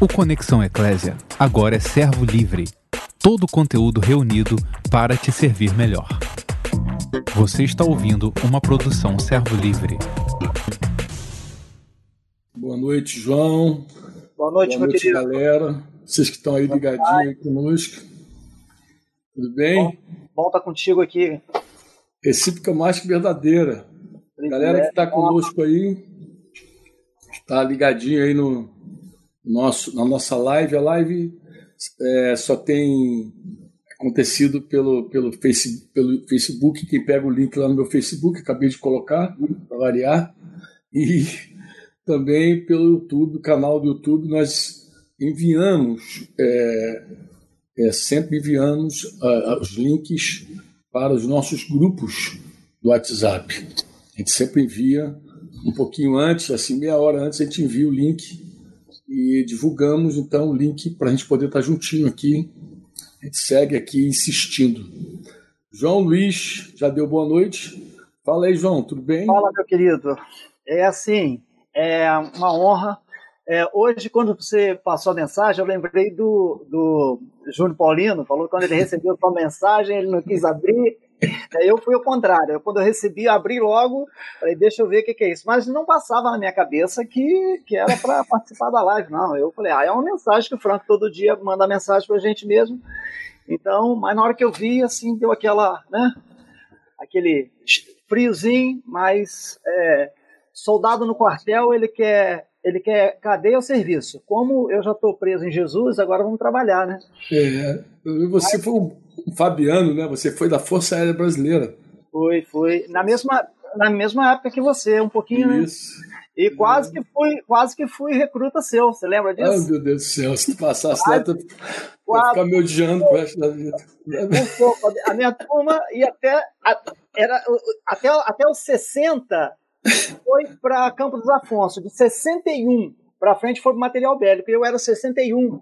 O Conexão Eclésia agora é servo livre. Todo o conteúdo reunido para te servir melhor. Você está ouvindo uma produção servo livre. Boa noite, João. Boa noite, Boa noite, querido. galera. Vocês que estão aí ligadinhos aí conosco. Tudo bem? Bom estar contigo aqui. Recíproca mais que verdadeira. Galera que está conosco aí, está ligadinho aí no nosso, na nossa live. A live é, só tem acontecido pelo, pelo, face, pelo Facebook. Quem pega o link lá no meu Facebook, acabei de colocar, para variar. E também pelo YouTube, canal do YouTube, nós enviamos, é, é, sempre enviamos uh, os links para os nossos grupos do WhatsApp. A gente sempre envia um pouquinho antes, assim, meia hora antes, a gente envia o link e divulgamos então o link para a gente poder estar juntinho aqui. A gente segue aqui insistindo. João Luiz, já deu boa noite? Fala aí, João, tudo bem? Fala, meu querido. É assim, é uma honra. É, hoje, quando você passou a mensagem, eu lembrei do, do Júnior Paulino, falou que quando ele recebeu sua mensagem, ele não quis abrir. Eu fui ao contrário. Quando eu recebi, eu abri logo, falei, deixa eu ver o que, que, é isso. Mas não passava na minha cabeça que, que era para participar da live, não. Eu falei, ah, é uma mensagem que o Franco todo dia manda mensagem para a gente mesmo. Então, mas na hora que eu vi, assim, deu aquela, né? Aquele friozinho, mas é, soldado no quartel, ele quer ele quer cadeia ou serviço. Como eu já estou preso em Jesus, agora vamos trabalhar, né? É, você Mas... foi um Fabiano, né? Você foi da Força Aérea Brasileira. Foi, foi. Na mesma, na mesma época que você, um pouquinho, Isso. né? E quase que fui, quase que fui recruta seu, você lembra disso? Ai, meu Deus do céu, se tu passasse lá, tu ia ficar me odiando pro resto da vida. Um pouco. A minha turma ia até, era, até, até os 60 foi para Campos dos Afonso. De 61 para frente foi para material bélico. Eu era 61.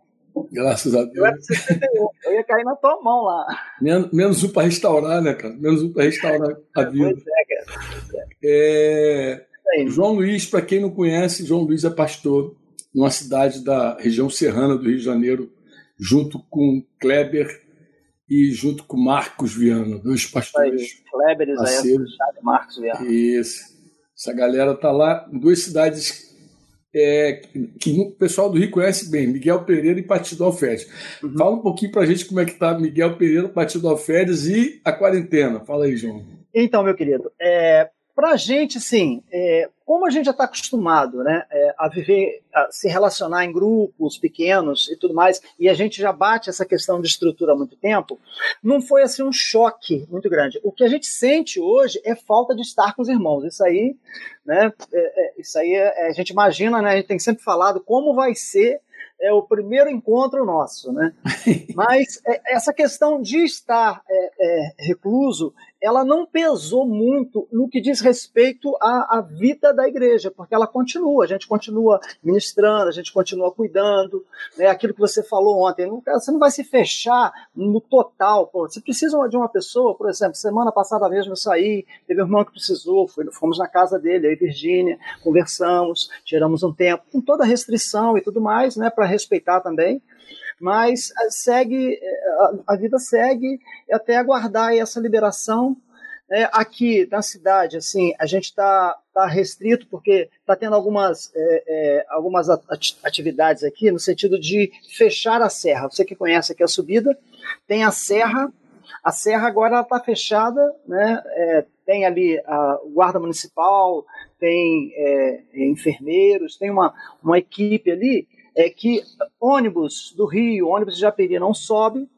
Graças a Deus. Eu era 61. Eu ia cair na tua mão lá. Menos, menos um para restaurar, né, cara? Menos um para restaurar a vida. Pois é, cara. É... João Luiz, para quem não conhece, João Luiz é pastor numa cidade da região serrana do Rio de Janeiro, junto com Kleber e junto com Marcos Viana, dois pastores. Kleber, Isaías Marcos Viana. Isso. Essa galera tá lá em duas cidades é, que o pessoal do Rio conhece bem, Miguel Pereira e Partido Alferes. Uhum. Fala um pouquinho para a gente como é que tá Miguel Pereira, Partido Alferes e a quarentena. Fala aí, João. Então, meu querido, é, para a gente, sim, é, como a gente já está acostumado né, é, a viver, a se relacionar em grupos pequenos e tudo mais, e a gente já bate essa questão de estrutura há muito tempo, não foi assim um choque muito grande. O que a gente sente hoje é falta de estar com os irmãos. Isso aí, né, é, isso aí a gente imagina, né, a gente tem sempre falado como vai ser é o primeiro encontro nosso, né? Mas é, essa questão de estar é, é, recluso, ela não pesou muito no que diz respeito à, à, vida da igreja, porque ela continua, a gente continua ministrando, a gente continua cuidando, né? Aquilo que você falou ontem, você não vai se fechar no total, pô. Você precisa de uma pessoa, por exemplo, semana passada mesmo eu saí, teve um irmão que precisou, fomos na casa dele, aí Virgínia, conversamos, tiramos um tempo, com toda a restrição e tudo mais, né? Para respeitar também, mas segue, a, vida segue até aguardar essa liberação. É, aqui na cidade, assim, a gente está tá restrito porque está tendo algumas, é, é, algumas atividades aqui no sentido de fechar a serra. Você que conhece aqui a subida, tem a serra, a serra agora está fechada, né? Tem ali a guarda municipal, tem enfermeiros, tem uma, uma equipe ali é que ônibus do Rio, ônibus de Japeri não sobe,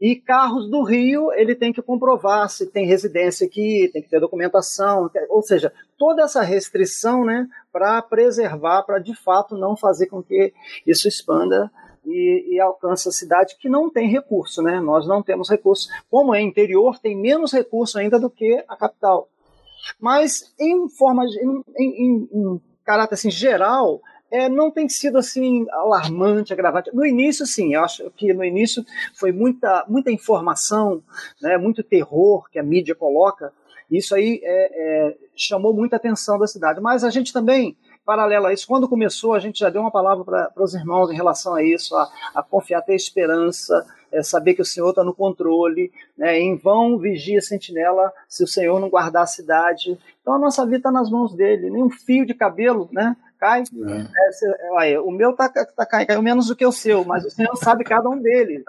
e carros do Rio, ele tem que comprovar se tem residência aqui, tem que ter documentação, ou seja, toda essa restrição né, para preservar, para de fato não fazer com que isso expanda e, e, alcance a cidade que não tem recurso. Né? Nós não temos recurso. Como é interior, tem menos recurso ainda do que a capital. Mas, em forma, em, em, em caráter assim, geral, é, não tem sido assim alarmante, agravante. No início, sim, eu acho que no início foi muita, muita informação, né, muito terror que a mídia coloca. Isso aí é, é, chamou muita atenção da cidade. Mas a gente também paralelo a isso, quando começou, a gente já deu uma palavra para os irmãos em relação a isso, a, a confiar, ter esperança, é saber que o Senhor está no controle, né? em vão vigia sentinela se o Senhor não guardar a cidade. Então a nossa vida está nas mãos dele, nem um fio de cabelo né? Cai. É. É, o meu está tá caindo, caiu menos do que o seu, mas o Senhor sabe cada um deles.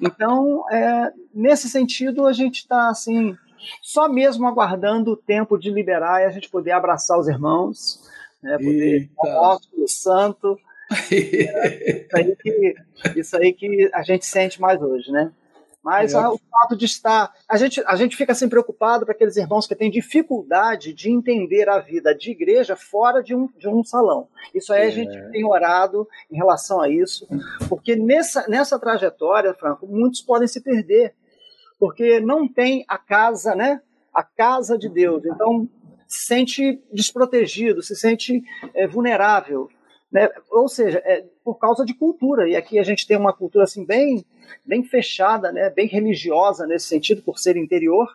Então, é, nesse sentido, a gente está assim, só mesmo aguardando o tempo de liberar e a gente poder abraçar os irmãos, né? poder o santo é, isso, aí que, isso aí que a gente sente mais hoje, né? Mas o fato de estar. A gente, a gente fica assim preocupado para aqueles irmãos que têm dificuldade de entender a vida de igreja fora de um, de um salão. Isso aí é. a gente tem orado em relação a isso, porque nessa, nessa trajetória, Franco, muitos podem se perder, porque não tem a casa, né? A casa de Deus. Então, se sente desprotegido, se sente é, vulnerável. Né? Ou seja, é por causa de cultura. E aqui a gente tem uma cultura assim bem, bem fechada, né? bem religiosa nesse sentido, por ser interior.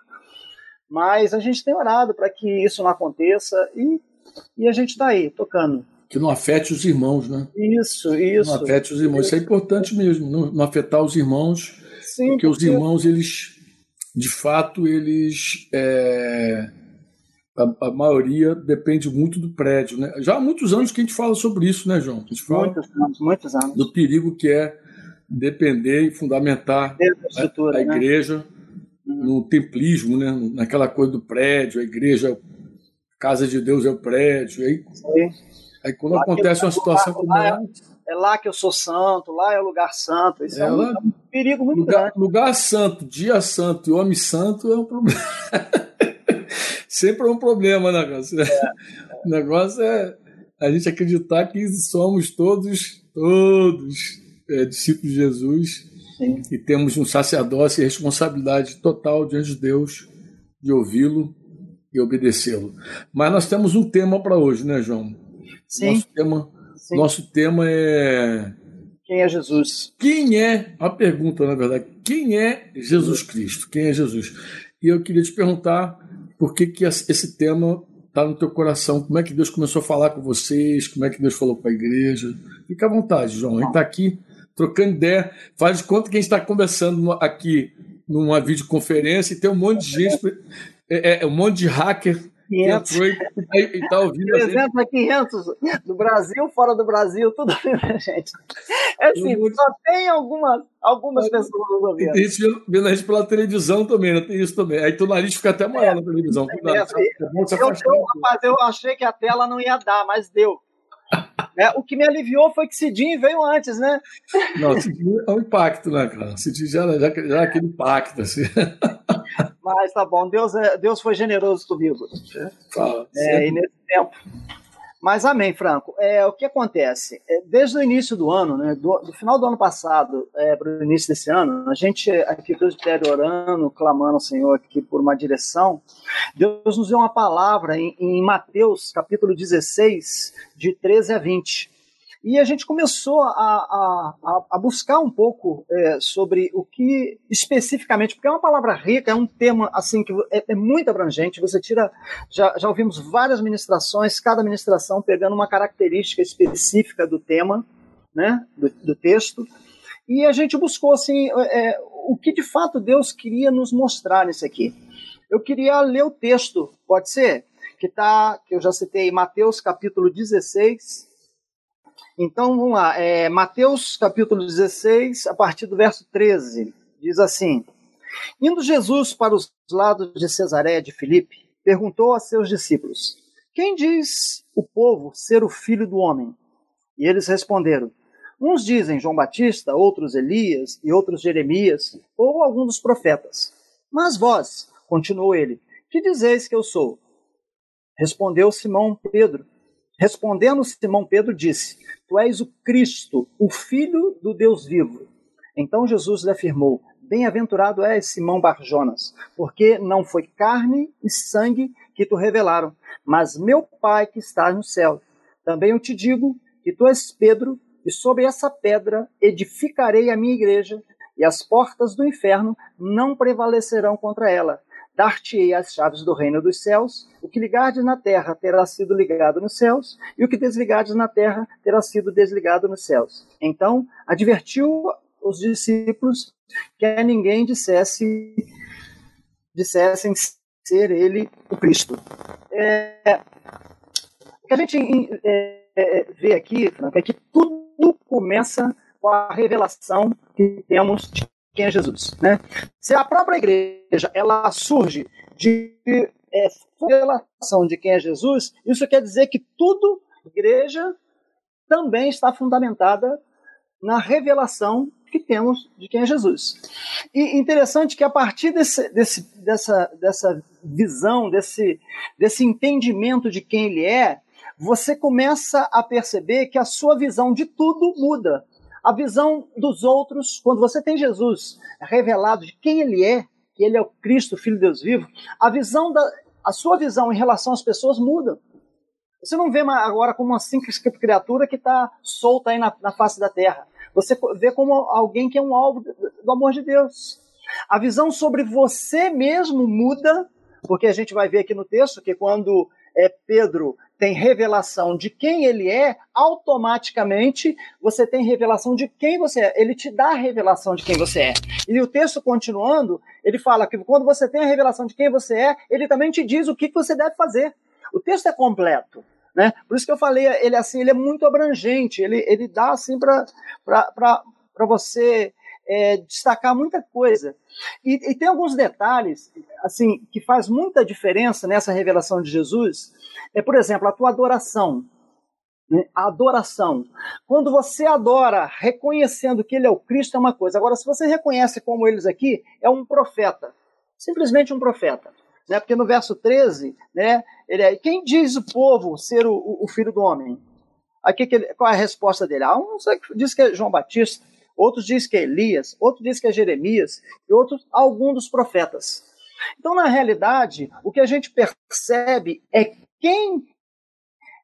Mas a gente tem orado para que isso não aconteça e, e a gente está aí, tocando. Que não afete os irmãos, né? Isso, isso. Não afete os irmãos. Isso é importante mesmo, não, não afetar os irmãos, Sim, porque, porque os irmãos, eles, de fato, eles. É a, a, maioria depende muito do prédio. Né? Já há muitos anos que a gente fala sobre isso, né, João? A gente fala muitos anos, muitos anos. do perigo que é depender e fundamentar a, a, né? igreja né? no templismo, né? naquela coisa do prédio, a igreja, a casa de Deus é o prédio. Aí, aí quando lá acontece uma situação como essa. É, é lá que eu sou santo, lá é o lugar santo. Isso é, é um, lá, um, perigo muito lugar, grande. Lugar santo, dia santo e homem santo é um problema. sempre é um problema, né, cara? É. O negócio é a gente acreditar que somos todos, todos é, discípulos de Jesus Sim. e temos um sacerdócio e responsabilidade total diante de Deus de ouvi-lo e obedecê-lo. Mas nós temos um tema para hoje, né, João? Sim. Nosso tema, Sim. Nosso tema é quem é Jesus? Quem é, a pergunta na verdade, quem é Jesus Cristo? Quem é Jesus? E eu queria te perguntar por que, que esse tema está no teu coração? Como é que Deus começou a falar com vocês? Como é que Deus falou para a igreja? Fica à vontade, João. A gente está aqui trocando ideia. Faz de conta que a gente está conversando aqui numa videoconferência e tem um monte de gente, é, é, um monte de hacker 500. Entrou e, está ouvindo. 300 a 500 do Brasil, fora do Brasil, tudo né, gente. É assim, só tem algumas, algumas pessoas ouvindo. E isso vendo a gente pela televisão também, né? Tem isso também. Aí teu nariz fica até maior é, na televisão. É, é, eu, eu, eu achei que a tela não ia dar, mas deu. É, o que me aliviou foi que Cidinho veio antes, né? Não, Cidinho é um impacto, né, cara? Cidinho já, já, já é aquele impacto, assim. Mas tá bom, Deus, é, Deus foi generoso comigo. É, e nesse tempo. Mas amém, Franco. É, o que acontece? É, desde o início do ano, né, do, do final do ano passado é, para o início desse ano, a gente aqui orando, clamando ao Senhor aqui por uma direção, Deus nos deu uma palavra em, em Mateus capítulo 16, de 13 a 20. E a gente começou a, a, a buscar um pouco é, sobre o que especificamente, porque é uma palavra rica, é um tema assim que é, é, muito abrangente. Você tira, já, já ouvimos várias ministrações, cada ministração pegando uma característica específica do tema, né, do, do texto. E a gente buscou assim é, é o que de fato Deus queria nos mostrar nisso aqui. Eu queria ler o texto, pode ser? Que tá, que eu já citei, Mateus capítulo 16, então, vamos lá. É, Mateus capítulo 16, a partir do verso 13, diz assim: Indo Jesus para os lados de Cesareia de Filipe, perguntou a seus discípulos: Quem diz o povo ser o filho do homem? E eles responderam: Uns dizem João Batista, outros Elias e outros Jeremias, ou algum dos profetas. Mas vós, continuou ele, que dizeis que eu sou? Respondeu Simão Pedro. Respondendo Simão Pedro, disse: Tu és o Cristo, o Filho do Deus vivo. Então Jesus lhe afirmou: Bem-aventurado és Simão Barjonas, porque não foi carne e sangue que tu revelaram, mas meu Pai que está no céu. Também eu te digo que tu és Pedro, e sobre essa pedra edificarei a minha igreja, e as portas do inferno não prevalecerão contra ela. Dar-te-ei as chaves do reino dos céus. O que ligardes na terra terá sido ligado nos céus, e o que desligardes na terra terá sido desligado nos céus. Então, advertiu os discípulos que a ninguém dissesse dissessem ser ele o Cristo. É, o que a gente é, é, vê aqui, é que tudo começa com a revelação que temos de quem é Jesus. Né? Se a própria igreja ela surge de é, revelação de quem é Jesus, isso quer dizer que tudo, igreja, também está fundamentada na revelação que temos de quem é Jesus. E interessante que a partir desse, desse, dessa, dessa visão, desse, desse entendimento de quem ele é, você começa a perceber que a sua visão de tudo muda. A visão dos outros, quando você tem Jesus revelado de quem ele é, que ele é o Cristo, Filho de Deus vivo, a visão da, a sua visão em relação às pessoas muda. Você não vê agora como uma simples criatura que está solta aí na, na face da terra. Você vê como alguém que é um alvo do amor de Deus. A visão sobre você mesmo muda, porque a gente vai ver aqui no texto que quando é, Pedro tem revelação de quem ele é, automaticamente você tem revelação de quem você é. Ele te dá a revelação de quem você é. E o texto continuando, ele fala que quando você tem a revelação de quem você é, ele também te diz o que você deve fazer. O texto é completo. Né? Por isso que eu falei, ele assim, ele é muito abrangente, ele, ele dá assim para você é, destacar muita coisa. E, e, tem alguns detalhes assim que faz muita diferença nessa revelação de Jesus. É, por exemplo, a tua adoração. Né? A adoração. Quando você adora reconhecendo que ele é o Cristo, é uma coisa. Agora, se você reconhece como eles aqui, é um profeta. Simplesmente um profeta né? Porque no verso 13, né, ele é, quem diz o povo ser o, o, filho do homem? Aqui que ele, qual é a resposta dele? Ah, um diz que é João Batista, outros diz que é Elias, outros diz que é Jeremias, e outros algum dos profetas. Então, na realidade, o que a gente percebe é quem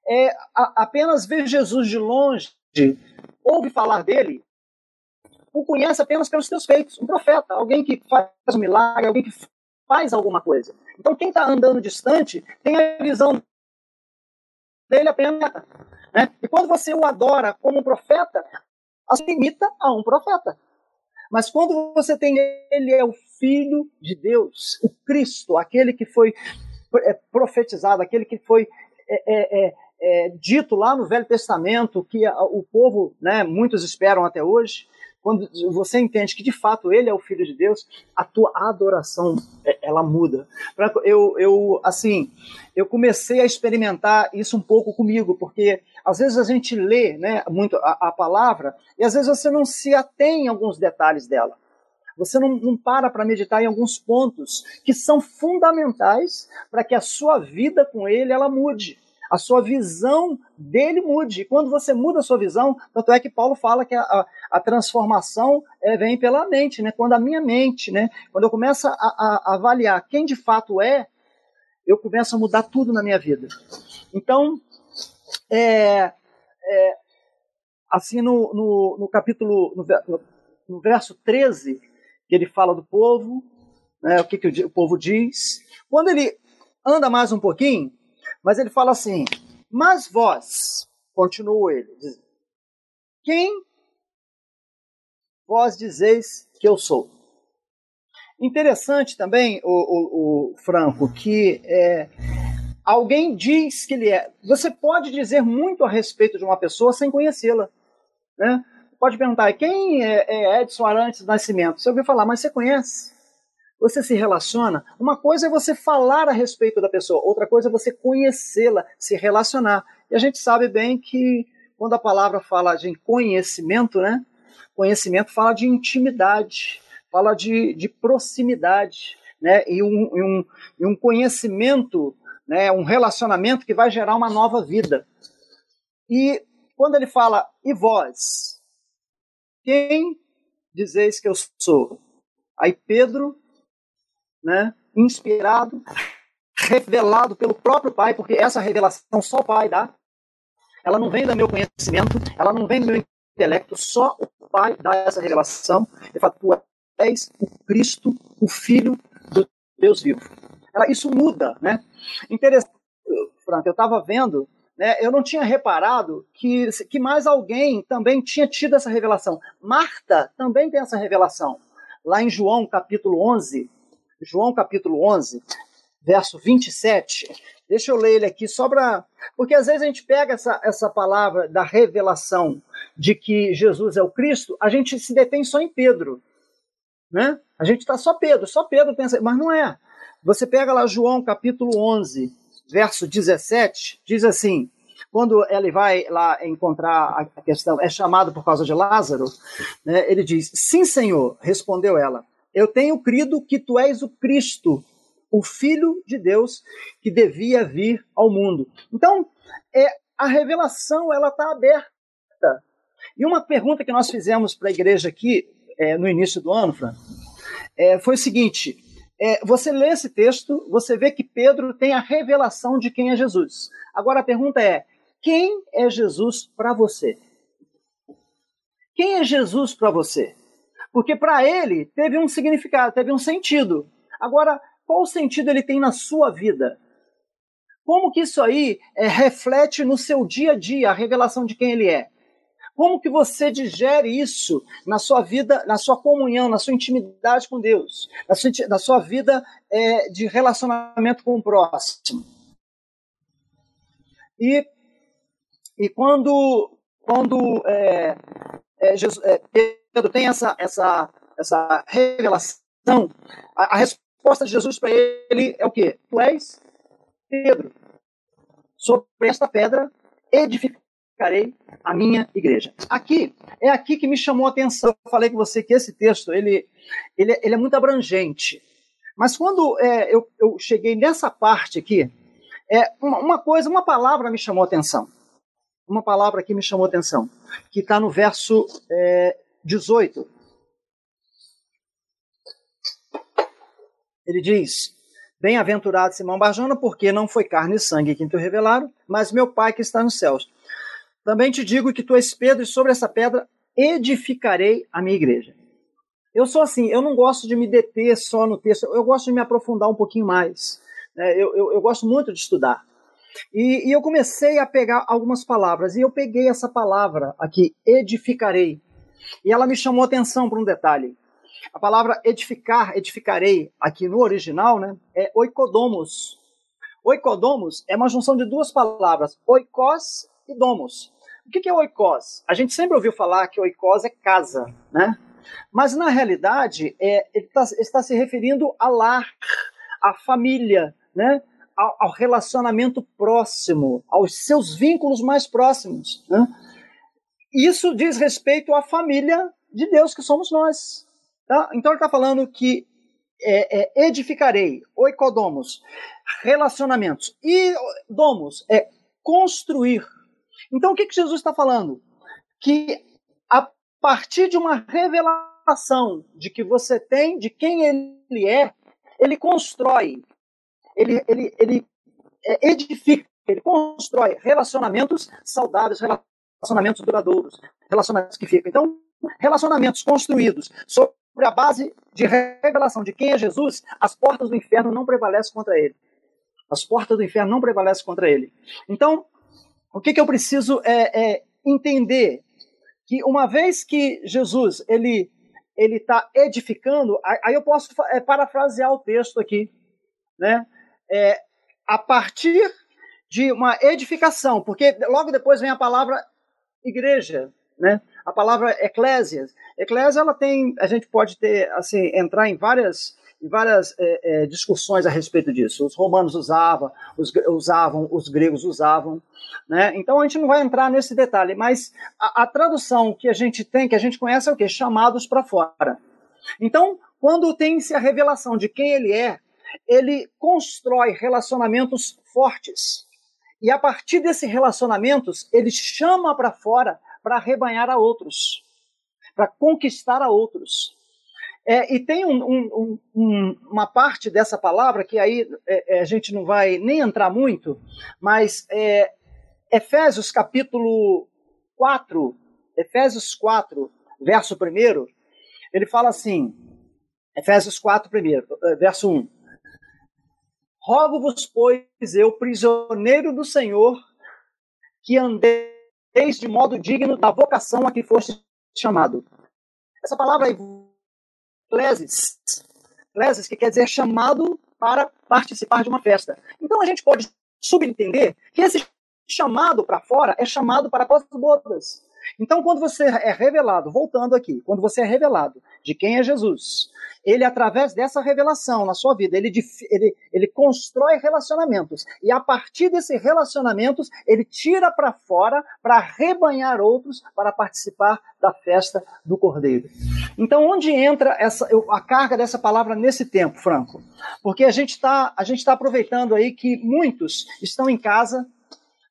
é, a, apenas vê Jesus de longe, ouve falar dele, o conhece apenas pelos seus feitos. Um profeta, alguém que faz um milagre, alguém que faz alguma coisa. Então, quem está andando distante tem a visão dele apenas. Né? E quando você o adora como um profeta, se limita a um profeta. Mas quando você tem ele é o Filho de Deus, o Cristo, aquele que foi é, profetizado, aquele que foi é, é, é, é dito lá no Velho Testamento, que o povo, né, muitos esperam até hoje, quando você entende que de fato ele é o filho de Deus, a tua adoração é, ela muda. Eu, eu assim, eu comecei a experimentar isso um pouco comigo, porque às vezes a gente lê, né, muito a, a palavra e às vezes você não se atém em alguns detalhes dela. Você não, não para para meditar em alguns pontos que são fundamentais para que a sua vida com ele ela mude a sua visão dele mude. E quando você muda a sua visão, tanto é que Paulo fala que a, a, a transformação é, vem pela mente, né? Quando a minha mente, né? Quando eu começo a, a, avaliar quem de fato é, eu começo a mudar tudo na minha vida. Então, é, é assim no, no, no capítulo, no, no, verso 13, que ele fala do povo, né, o que, que o, o povo diz. Quando ele anda mais um pouquinho, mas ele fala assim: Mas vós, continuou ele, diz, quem vós dizeis que eu sou? Interessante também, o, o, o Franco, que é, alguém diz que ele é. Você pode dizer muito a respeito de uma pessoa sem conhecê-la. Né? Pode perguntar, quem é, é Edson Arantes do Nascimento? Você ouviu falar, mas você conhece? Você se relaciona, uma coisa é você falar a respeito da pessoa, outra coisa é você conhecê-la, se relacionar. E a gente sabe bem que quando a palavra fala de conhecimento, né? Conhecimento fala de intimidade, fala de, de proximidade, né? E um, e um, e um conhecimento, né? um relacionamento que vai gerar uma nova vida. E quando ele fala, e vós? Quem dizeis que eu sou? Aí Pedro né, inspirado, revelado pelo próprio Pai, porque essa revelação só o Pai dá. Ela não vem do meu conhecimento, ela não vem do meu intelecto, só o Pai dá essa revelação. Ele fala: Tu és o Cristo, o Filho do Deus vivo. Ela, isso muda, né? Interessante, Frank, eu estava vendo, né, eu não tinha reparado que, que mais alguém também tinha tido essa revelação. Marta também tem essa revelação. Lá em João capítulo 11, João capítulo 11, verso 27, Deixa eu ler ele aqui só para. Porque às vezes a gente pega essa, essa palavra da revelação de que Jesus é o Cristo, a gente se detém só em Pedro. Né? A gente está só Pedro, só Pedro essa. Mas não é. Você pega lá João capítulo 11, verso 17, diz assim: quando ele vai lá encontrar a questão, é chamado por causa de Lázaro, né, ele diz: Sim, Senhor, respondeu ela, eu tenho crido que tu és o Cristo, o Filho de Deus que devia vir ao mundo. Então, é, a revelação ela está aberta. E uma pergunta que nós fizemos para a igreja aqui é, no início do ano, Fran, é, foi o seguinte: é, você lê esse texto, você vê que Pedro tem a revelação de quem é Jesus. Agora a pergunta é: quem é Jesus para você? Quem é Jesus para você? Porque para ele teve um significado, teve um sentido. Agora, qual sentido ele tem na sua vida? Como que isso aí é, reflete no seu dia a dia a revelação de quem ele é? Como que você digere isso na sua vida, na sua comunhão, na sua intimidade com Deus, na sua, na sua vida é, de relacionamento com o próximo? E, e quando, quando é, Jesus, Pedro tem essa, essa, essa revelação, a, a, resposta de Jesus para ele é o quê? Tu és Pedro. Sobre esta pedra edificarei a minha igreja. Aqui, é aqui que me chamou a atenção. Eu falei com você que esse texto, ele, ele, ele é muito abrangente. Mas quando é, eu, eu cheguei nessa parte aqui, é, uma, uma coisa, uma palavra me chamou a atenção. Uma palavra que me chamou a atenção, que está no verso é, 18. Ele diz: Bem-aventurado Simão Barjona, porque não foi carne e sangue que te revelaram, mas meu Pai que está nos céus. Também te digo que tu és Pedro, e sobre essa pedra edificarei a minha igreja. Eu sou assim, eu não gosto de me deter só no texto, eu gosto de me aprofundar um pouquinho mais. Né? Eu, eu, eu, gosto muito de estudar. E, e eu comecei a pegar algumas palavras, e eu peguei essa palavra aqui, edificarei. E ela me chamou atenção para um detalhe. A palavra edificar, edificarei, aqui no original, né, é oikodomos. Oikodomos é uma junção de duas palavras, oikos e domos. O que é oikos? A gente sempre ouviu falar que oikos é casa, né? Mas na realidade, é, ele tá, está se referindo a lar, à família, né? Ao, ao, relacionamento próximo, aos seus vínculos mais próximos. Né? Isso diz respeito à família de Deus que somos nós. Tá? Então ele está falando que é, é, edificarei, oikodomos, relacionamentos. E domos é construir. Então o que, que Jesus está falando? Que a partir de uma revelação de que você tem, de quem ele é, ele constrói, ele, ele, ele é, edifica, ele constrói relacionamentos saudáveis, relacionamentos duradouros, relacionamentos que ficam. Então, relacionamentos construídos sobre sobre a base de revelação de quem é Jesus, as portas do inferno não prevalecem contra ele. As portas do inferno não prevalecem contra ele. Então, o que, que eu preciso é, é entender que uma vez que Jesus ele ele está edificando, aí eu posso é, parafrasear o texto aqui, né? É, a partir de uma edificação, porque logo depois vem a palavra igreja, né? A palavra eclésias. Eclésia, ela tem, a gente pode ter, assim, entrar em várias, em várias é, é, discussões a respeito disso. Os romanos usavam, os, usavam, os gregos usavam, né? Então a gente não vai entrar nesse detalhe, mas a, a tradução que a gente tem, que a gente conhece é o quê? Chamados para fora. Então, quando tem-se a revelação de quem ele é, ele constrói relacionamentos fortes. E a partir desses relacionamentos, ele chama para fora para arrebanhar a outros, para conquistar a outros. É, e tem um, um, um, uma parte dessa palavra que aí é, é, a gente não vai nem entrar muito, mas é, Efésios capítulo 4, Efésios 4, verso 1, ele fala assim, Efésios 4, primeiro, é, verso 1. Rogo-vos, pois, eu, prisioneiro do Senhor, que andeis de modo digno da vocação a que foste chamado. Essa palavra aí, Clesis, Clesis, que quer dizer chamado para participar de uma festa. Então a gente pode subentender que esse chamado para fora é chamado para as bodas. Então, quando você é revelado, voltando aqui, quando você é revelado de quem é Jesus, ele, através dessa revelação na sua vida, ele, ele, ele constrói relacionamentos. E a partir desses relacionamentos, ele tira para fora para rebanhar outros para participar da festa do Cordeiro. Então, onde entra essa, a carga dessa palavra nesse tempo, Franco? Porque a gente está tá aproveitando aí que muitos estão em casa,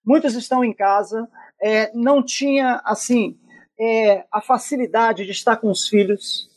muitos estão em casa, é, não tinha, assim, é, a facilidade de estar com os filhos,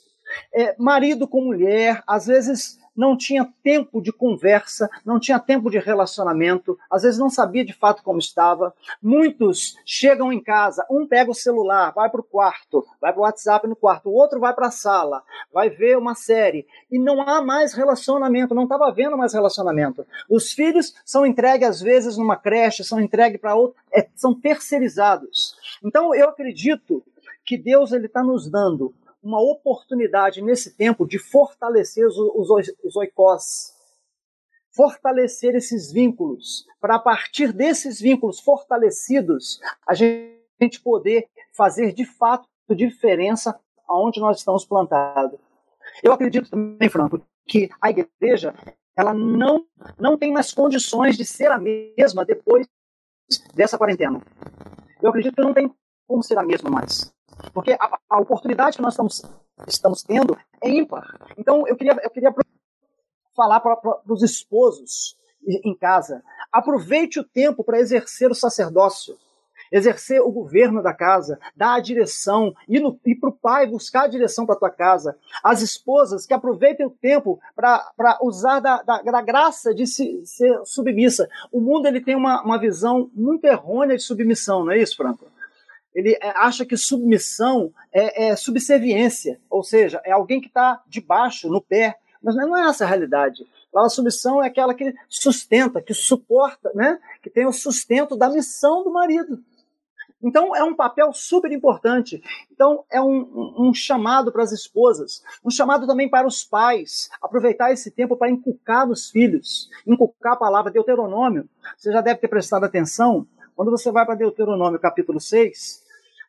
é, marido com mulher, às vezes não tinha tempo de conversa, não tinha tempo de relacionamento, às vezes não sabia de fato como estava. Muitos chegam em casa, um pega o celular, vai para o quarto, vai para o WhatsApp no quarto, o outro vai para a sala, vai ver uma série, e não há mais relacionamento, não estava havendo mais relacionamento. Os filhos são entregues às vezes numa creche, são entregues para outro, é, são terceirizados. Então eu acredito que Deus ele está nos dando uma oportunidade nesse tempo de fortalecer os, os, os oikós, fortalecer esses vínculos, para a partir desses vínculos fortalecidos, a gente poder fazer de fato diferença aonde nós estamos plantados. Eu acredito também, Franco, que a igreja ela não, não tem mais condições de ser a mesma depois dessa quarentena. Eu acredito que não tem como ser a mesma mais. Porque a, a oportunidade que nós estamos, estamos tendo é ímpar. Então, eu queria, eu queria falar para os esposos em casa: aproveite o tempo para exercer o sacerdócio exercer o governo da casa, dar a direção, ir, ir para o pai buscar a direção para a tua casa. As esposas que aproveitem o tempo para usar da, da, da, graça de se, ser submissa. O mundo ele tem uma, uma visão muito errônea de submissão, não é isso, Franco? Ele é, acha que submissão é, é subserviência, ou seja, é alguém que está debaixo, no pé. Mas não é essa a realidade. A submissão é aquela que sustenta, que suporta, né? que tem o sustento da missão do marido. Então, é um papel super importante. Então, é um, um chamado para as esposas, um chamado também para os pais, aproveitar esse tempo para inculcar nos filhos, inculcar a palavra Deuteronômio. Você já deve ter prestado atenção, quando você vai para Deuteronômio capítulo 6,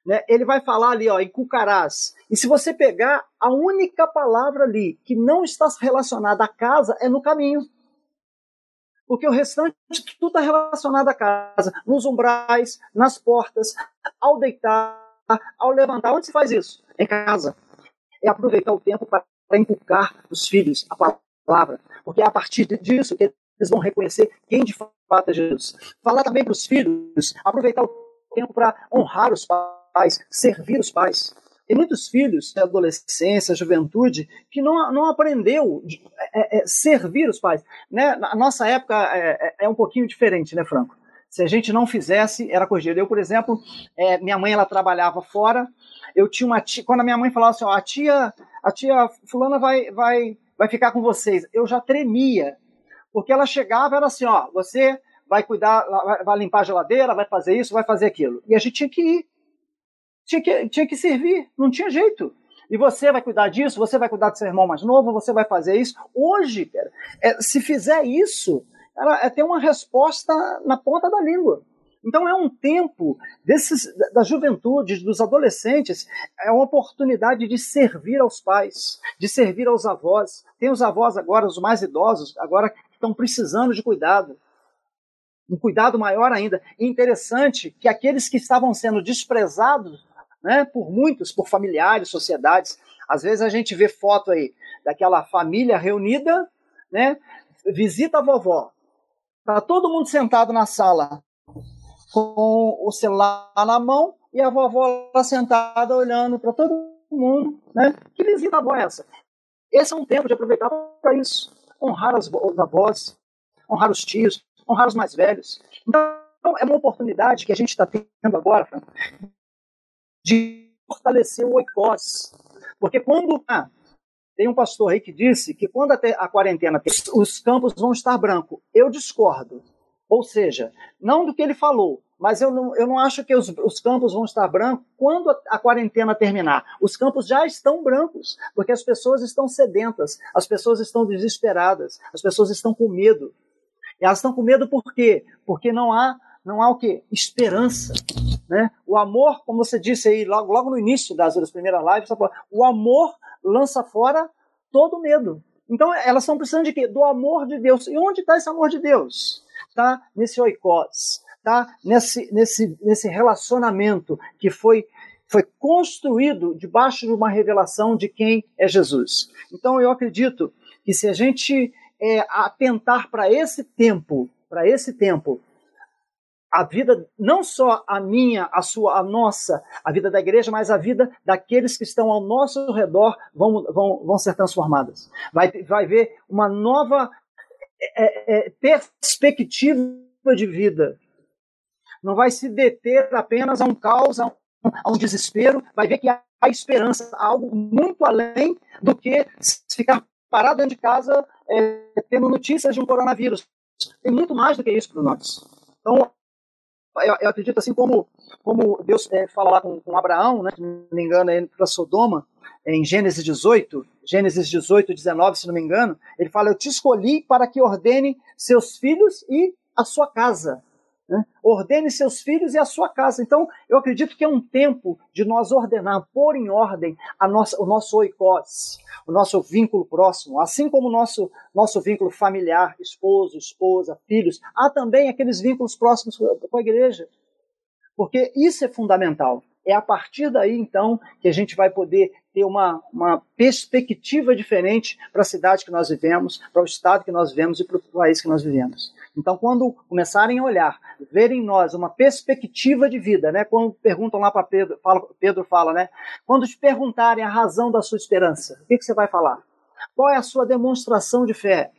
né, ele vai falar ali, ó, inculcarás. E se você pegar a única palavra ali que não está relacionada à casa é no caminho. Porque o restante tudo está relacionado à casa, nos umbrais, nas portas, ao deitar, ao levantar. Onde se faz isso? Em casa. É aproveitar o tempo para inculcar os filhos a palavra. Porque é a partir disso que eles vão reconhecer quem de fato é Jesus. Falar também para os filhos, aproveitar o tempo para honrar os pais pais, servir os pais. Tem muitos filhos de adolescência, juventude, que não, não aprendeu é, é, servir os pais. Né? Na nossa época é, é, é, um pouquinho diferente, né, Franco? Se a gente não fizesse, era corrigido. Eu, por exemplo, é, minha mãe ela trabalhava fora. Eu tinha uma tia, quando a minha mãe falava assim, ó, a tia, a tia fulana vai, vai, vai ficar com vocês. Eu já tremia, porque ela chegava era assim, ó, você vai cuidar, vai limpar a geladeira, vai fazer isso, vai fazer aquilo. E a gente tinha que ir tinha que, tinha que servir, não tinha jeito. E você vai cuidar disso, você vai cuidar do seu irmão mais novo, você vai fazer isso. Hoje, cara, é, se fizer isso, ela é, tem uma resposta na ponta da língua. Então é um tempo desses, da juventude, dos adolescentes, é uma oportunidade de servir aos pais, de servir aos avós. Tem os avós agora, os mais idosos, agora que estão precisando de cuidado um cuidado maior ainda. E interessante que aqueles que estavam sendo desprezados né, por muitos, por familiares, sociedades. Às vezes a gente vê foto aí daquela família reunida, né, visita a vovó. Tá todo mundo sentado na sala com o celular na mão e a vovó lá sentada olhando para todo mundo, né? Que visita a avó é essa? Esse é um tempo de aproveitar para isso, honrar os avós, honrar os tios, honrar os mais velhos. Então, é uma oportunidade que a gente está tendo agora, de fortalecer o oikos. Porque quando ah, Tem um pastor aí que disse que quando a, a quarentena os campos vão estar brancos. Eu discordo. Ou seja, não do que ele falou, mas eu não, eu não acho que os, os campos vão estar brancos quando a, a, quarentena terminar. Os campos já estão brancos, porque as pessoas estão sedentas, as pessoas estão desesperadas, as pessoas estão com medo. E elas estão com medo por quê? Porque não há, não há o quê? Esperança. Né? O amor, como você disse aí logo, logo no início das, primeiras lives, o amor lança fora todo medo. Então elas estão precisando de quê? Do amor de Deus. E onde está esse amor de Deus? Está nesse oikos, está nesse, nesse, nesse relacionamento que foi, foi construído debaixo de uma revelação de quem é Jesus. Então eu acredito que se a gente é, atentar para esse tempo, para esse tempo, a vida, não só a minha, a sua, a nossa, a vida da igreja, mas a vida daqueles que estão ao nosso redor vão, vão, vão ser transformadas. Vai, vai ver uma nova é, é, perspectiva de vida. Não vai se deter apenas a um caos, a um, a um desespero, vai ver que há esperança, algo muito além do que ficar parado dentro de casa é, tendo notícias de um coronavírus. Tem muito mais do que isso para nós. Então, eu, eu, acredito assim como, como Deus é, fala lá com, com Abraão, né, se não me engano, é para Sodoma, em Gênesis 18, Gênesis 18, 19, se não me engano, ele fala: Eu te escolhi para que ordene seus filhos e a sua casa. Né? Ordene seus filhos e a sua casa. Então, eu acredito que é um tempo de nós ordenar, pôr em ordem a nossa, o nosso oikos, o nosso vínculo próximo, assim como o nosso, nosso vínculo familiar, esposo, esposa, filhos. Há também aqueles vínculos próximos com a igreja. Porque isso é fundamental. É a partir daí, então, que a gente vai poder ter uma, uma perspectiva diferente para a cidade que nós vivemos, para o estado que nós vivemos e para o país que nós vivemos. Então, quando começarem a olhar, verem em nós uma perspectiva de vida, né? Quando perguntam lá para Pedro, fala, Pedro fala, né? Quando te perguntarem a razão da sua esperança, o que, que você vai falar? Qual é a sua demonstração de fé?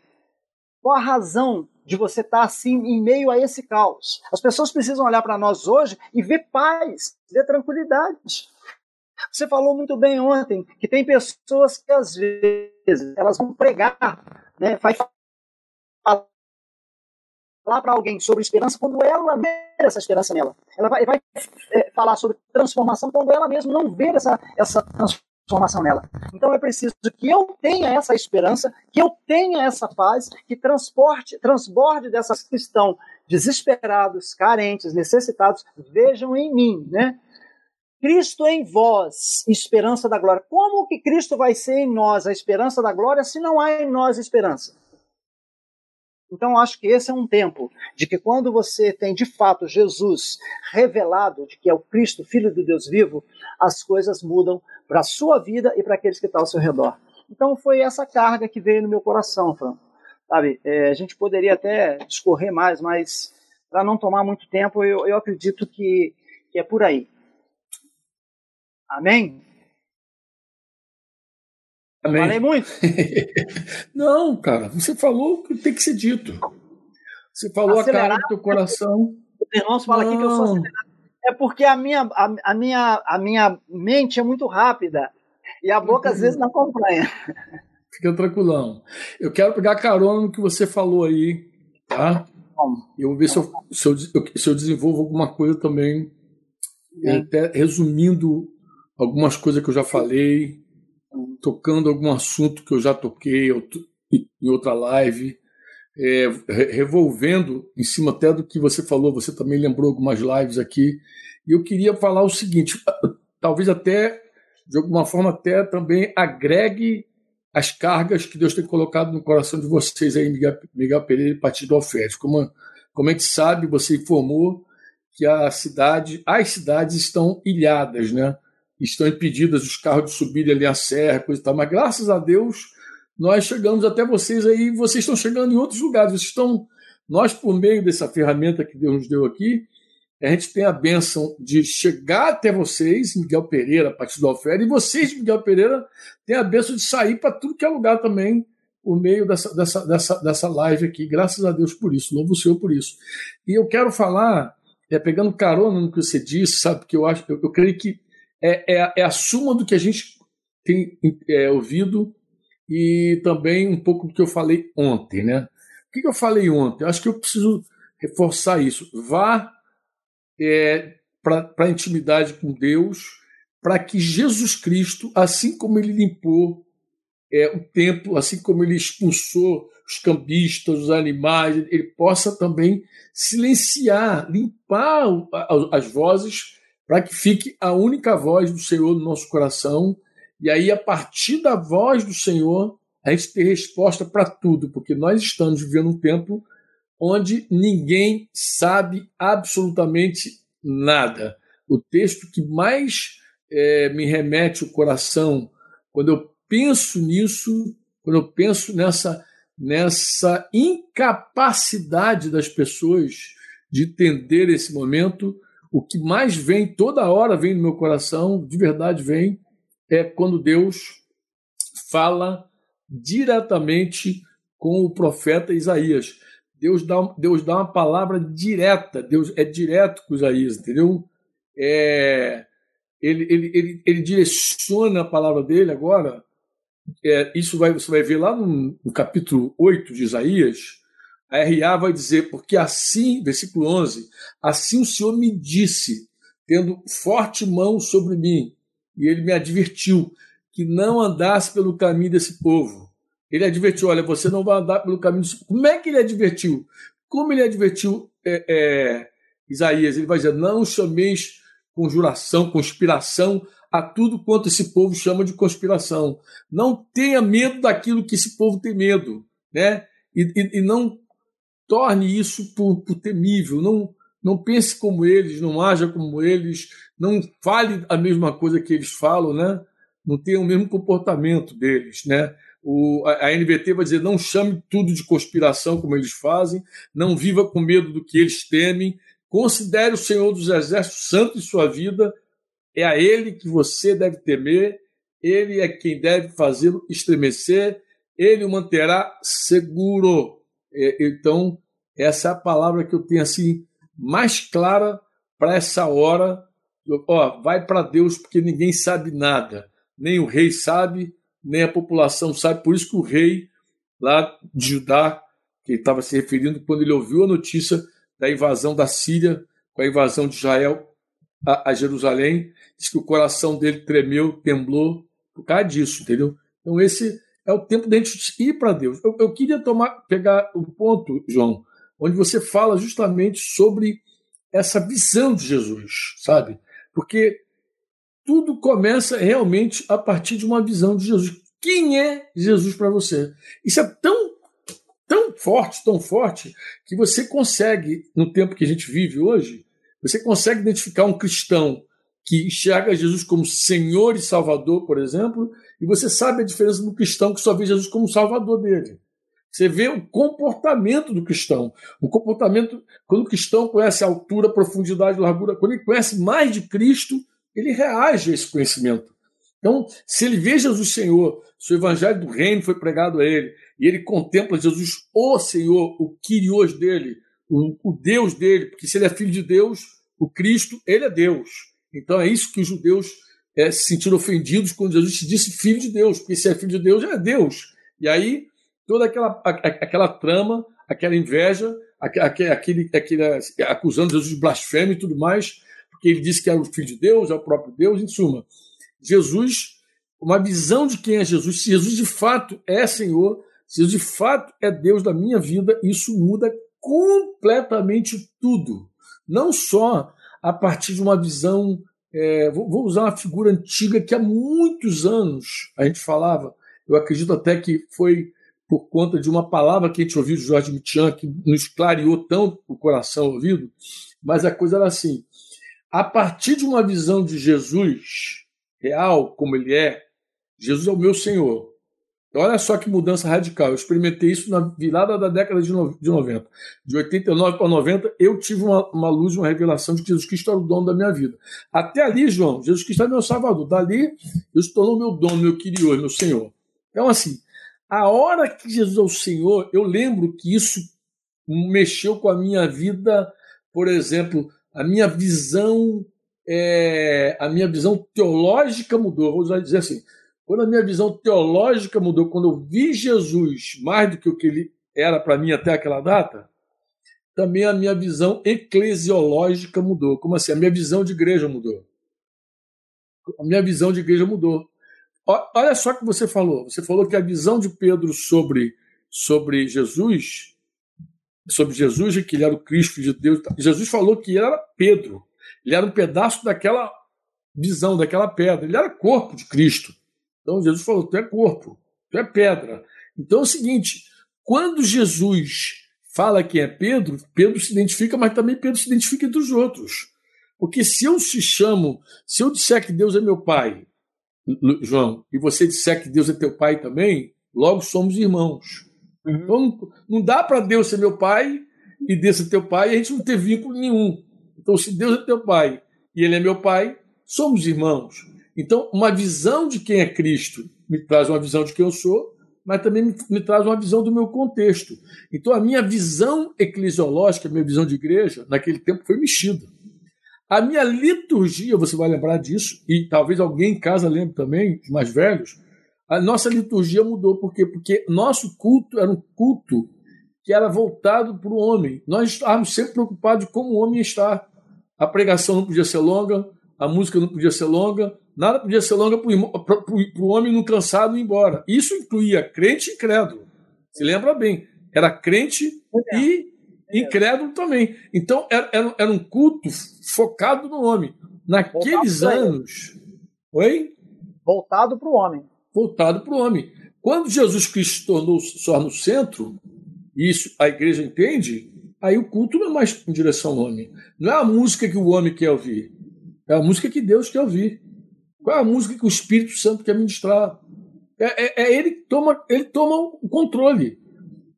Qual a razão de você estar assim em meio a esse caos. As pessoas precisam olhar para nós hoje e ver paz, ver tranquilidade. Você falou muito bem ontem que tem pessoas que às vezes elas vão pregar, né, vai falar para alguém sobre esperança quando ela vê essa esperança nela. Ela vai, vai é, falar sobre transformação quando ela mesma não vê essa, essa transformação transformação nela. Então é preciso que eu tenha essa esperança, que eu tenha essa paz, que transporte, transborde dessas que estão desesperados, carentes, necessitados, vejam em mim, né? Cristo em vós, esperança da glória. Como que Cristo vai ser em nós a esperança da glória se não há em nós esperança? Então, acho que esse é um tempo de que quando você tem de fato Jesus revelado de que é o Cristo, Filho do Deus vivo, as coisas mudam para a sua vida e para aqueles que estão ao seu redor. Então, foi essa carga que veio no meu coração, Fran. Sabe, é, a gente poderia até discorrer mais, mas para não tomar muito tempo, eu, eu acredito que, que é por aí. Amém? Amém. Falei muito? Não, cara, você falou o que tem que ser dito. Você falou acelerado, a cara do teu coração. Os irmãos falam aqui que eu sou acelerado. É porque a minha, a, a, minha, a minha mente é muito rápida e a boca às vezes não acompanha. Fica tranquilão. Eu quero pegar carona no que você falou aí, tá? Eu vou ver se eu, se eu, se eu desenvolvo alguma coisa também, até resumindo algumas coisas que eu já falei, tocando algum assunto que eu já toquei em outra live, é, revolvendo em cima até do que você falou, você também lembrou algumas lives aqui, e eu queria falar o seguinte, talvez até, de alguma forma, até também agregue as cargas que Deus tem colocado no coração de vocês aí, Miguel, Pereira e Partido Alfete. Como, como a gente sabe, você informou que a cidade, as cidades estão ilhadas, né? Estão impedidas os carros de subirem ali a serra, coisa e tal. Mas graças a Deus, nós chegamos até vocês aí, vocês estão chegando em outros lugares. Vocês estão, nós, por meio dessa ferramenta que Deus nos deu aqui, a gente tem a bênção de chegar até vocês, Miguel Pereira, Partido do Alfera, e vocês, Miguel Pereira, têm a bênção de sair para tudo que é lugar também, por meio dessa, dessa, dessa, dessa live aqui. Graças a Deus por isso, louvo o Senhor por isso. E eu quero falar, é, pegando carona no que você disse, sabe, porque eu acho, eu, eu creio que é, é, é a suma do que a gente tem é, ouvido e também um pouco do que eu falei ontem, né? O que, eu falei ontem? Eu acho que eu preciso reforçar isso. Vá é, para a intimidade com Deus, para que Jesus Cristo, assim como ele limpou é, o templo, assim como ele expulsou os cambistas, os animais, ele possa também silenciar, limpar as vozes, para que fique a única voz do Senhor no nosso coração. E aí, a partir da voz do Senhor, a gente ter resposta para tudo, porque nós estamos vivendo um tempo onde ninguém sabe absolutamente nada. O texto que mais é, me remete o coração quando eu penso nisso, quando eu penso nessa, nessa incapacidade das pessoas de entender esse momento, o que mais vem, toda hora vem no meu coração, de verdade vem, é quando Deus fala diretamente com o profeta Isaías. Deus dá, Deus dá uma palavra direta, Deus é direto com Isaías, entendeu? É, ele, ele, ele, ele direciona a palavra dele agora é, isso vai, você vai ver lá no, no, capítulo 8 de Isaías, a RA vai dizer, porque assim, versículo 11, assim o Senhor me disse, tendo forte mão sobre mim, e ele me advertiu que não andasse pelo caminho desse povo. Ele advertiu, olha, você não vai andar pelo caminho desse Como é que ele advertiu? Como ele advertiu é, é, Isaías? Ele vai dizer, não chameis conjuração, conspiração a tudo quanto esse povo chama de conspiração. Não tenha medo daquilo que esse povo tem medo, né? E, e, e não torne isso por, por, temível. Não, não pense como eles, não haja como eles, não fale a mesma coisa que eles falam, né? Não tenha o mesmo comportamento deles, né? O, a, a NBT vai dizer: não chame tudo de conspiração como eles fazem, não viva com medo do que eles temem, considere o Senhor dos Exércitos santo em sua vida, é a ele que você deve temer, ele é quem deve fazê-lo estremecer, ele o manterá seguro. É, então, essa é a palavra que eu tenho assim mais clara para essa hora. Ó, vai para Deus porque ninguém sabe nada. Nem o rei sabe, nem a população sabe. Por isso que o rei lá de Judá, que estava se referindo quando ele ouviu a notícia da invasão da Síria, com a invasão de Israel a, a Jerusalém, diz que o coração dele tremeu, temblou por causa disso, entendeu? Então esse é o tempo de a gente ir para Deus. Eu, eu, queria tomar, pegar um ponto, João, onde você fala justamente sobre essa visão de Jesus, sabe? Porque tudo começa realmente a partir de uma visão de Jesus. Quem é Jesus para você? Isso é tão tão forte, tão forte que você consegue no tempo que a gente vive hoje, você consegue identificar um cristão que enxerga Jesus como Senhor e Salvador, por exemplo, e você sabe a diferença do cristão que só vê Jesus como Salvador dele. Você vê o comportamento do cristão. O comportamento, quando o cristão conhece a altura, profundidade, largura, quando ele conhece mais de Cristo, ele reage a esse conhecimento. Então, se ele vê Jesus Senhor, se o evangelho do reino foi pregado a ele, e ele contempla Jesus, o Senhor, o Kyrios dele, o, o Deus dele, porque se ele é filho de Deus, o Cristo, ele é Deus. Então é isso que os judeus é, se sentiram ofendidos quando Jesus disse filho de Deus, porque se é filho de Deus, é Deus. E aí toda aquela, aquela trama, aquela inveja, aquele, aquele, aquele, acusando Jesus de blasfêmia e tudo mais, porque ele disse que era o filho de Deus, é o próprio Deus, em suma. Jesus, uma visão de quem é Jesus, se Jesus de fato é Senhor, se Jesus de fato é Deus da minha vida, isso muda completamente tudo. Não só a partir de uma visão. É, vou, vou, usar uma figura antiga que há muitos anos a gente falava, eu acredito até que foi por conta de uma palavra que a gente ouviu de Jorge Mitian, que nos clareou tanto o coração ouvido, mas a coisa era assim: a partir de uma visão de Jesus real, como ele é, Jesus é o meu Senhor, Olha só que mudança radical. Eu experimentei isso na virada da década de 90. De 89 para 90, eu tive uma, uma luz, uma revelação de que Jesus Cristo era o dono da minha vida. Até ali, João, Jesus Cristo é meu salvador. Dali, eu se tornou meu dono, meu querido, meu Senhor. Então, assim, a hora que Jesus é o Senhor, eu lembro que isso mexeu com a minha vida, por exemplo, a minha visão, é, a minha visão teológica mudou. Vou dizer assim, quando a minha visão teológica mudou, quando eu vi Jesus mais do que o que ele era para mim até aquela data, também a minha visão eclesiológica mudou. Como assim? A minha visão de igreja mudou. A minha visão de igreja mudou. Olha só o que você falou. Você falou que a visão de Pedro sobre, sobre Jesus, sobre Jesus e que ele era o Cristo de Deus. Jesus falou que ele era Pedro. Ele era um pedaço daquela visão, daquela pedra. Ele era corpo de Cristo. Então Jesus falou: tu é corpo, tu é pedra. Então é o seguinte: quando Jesus fala que é Pedro, Pedro se identifica, mas também Pedro se identifica entre os outros. Porque se eu se chamo, se eu disser que Deus é meu pai, João, e você disser que Deus é teu pai também, logo somos irmãos. Uhum. Então não dá para Deus ser meu pai e Deus ser teu pai e a gente não ter vínculo nenhum. Então, se Deus é teu pai e ele é meu pai, somos irmãos. Então, uma visão de quem é Cristo me traz uma visão de quem eu sou, mas também me, me traz uma visão do meu contexto. Então, a minha visão eclesiológica, a minha visão de igreja, naquele tempo foi mexida. A minha liturgia, você vai lembrar disso, e talvez alguém em casa lembre também, os mais velhos, a nossa liturgia mudou. Por quê? Porque nosso culto era um culto que era voltado para o homem. Nós estávamos sempre preocupados com como o homem está. A pregação não podia ser longa, a música não podia ser longa, nada podia ser longa para o homem não cansado ir embora. Isso incluía crente e incrédulo. Se lembra bem, era crente e incrédulo também. Então era, era, era um culto focado no homem. Naqueles anos. Oi? Voltado para o homem. Voltado para o homem. Quando Jesus Cristo tornou só no centro, isso a igreja entende, aí o culto não é mais em direção ao homem. Não é a música que o homem quer ouvir, é a música que Deus quer ouvir. Qual é a música que o Espírito Santo quer ministrar? É, é, é ele que toma, ele toma o controle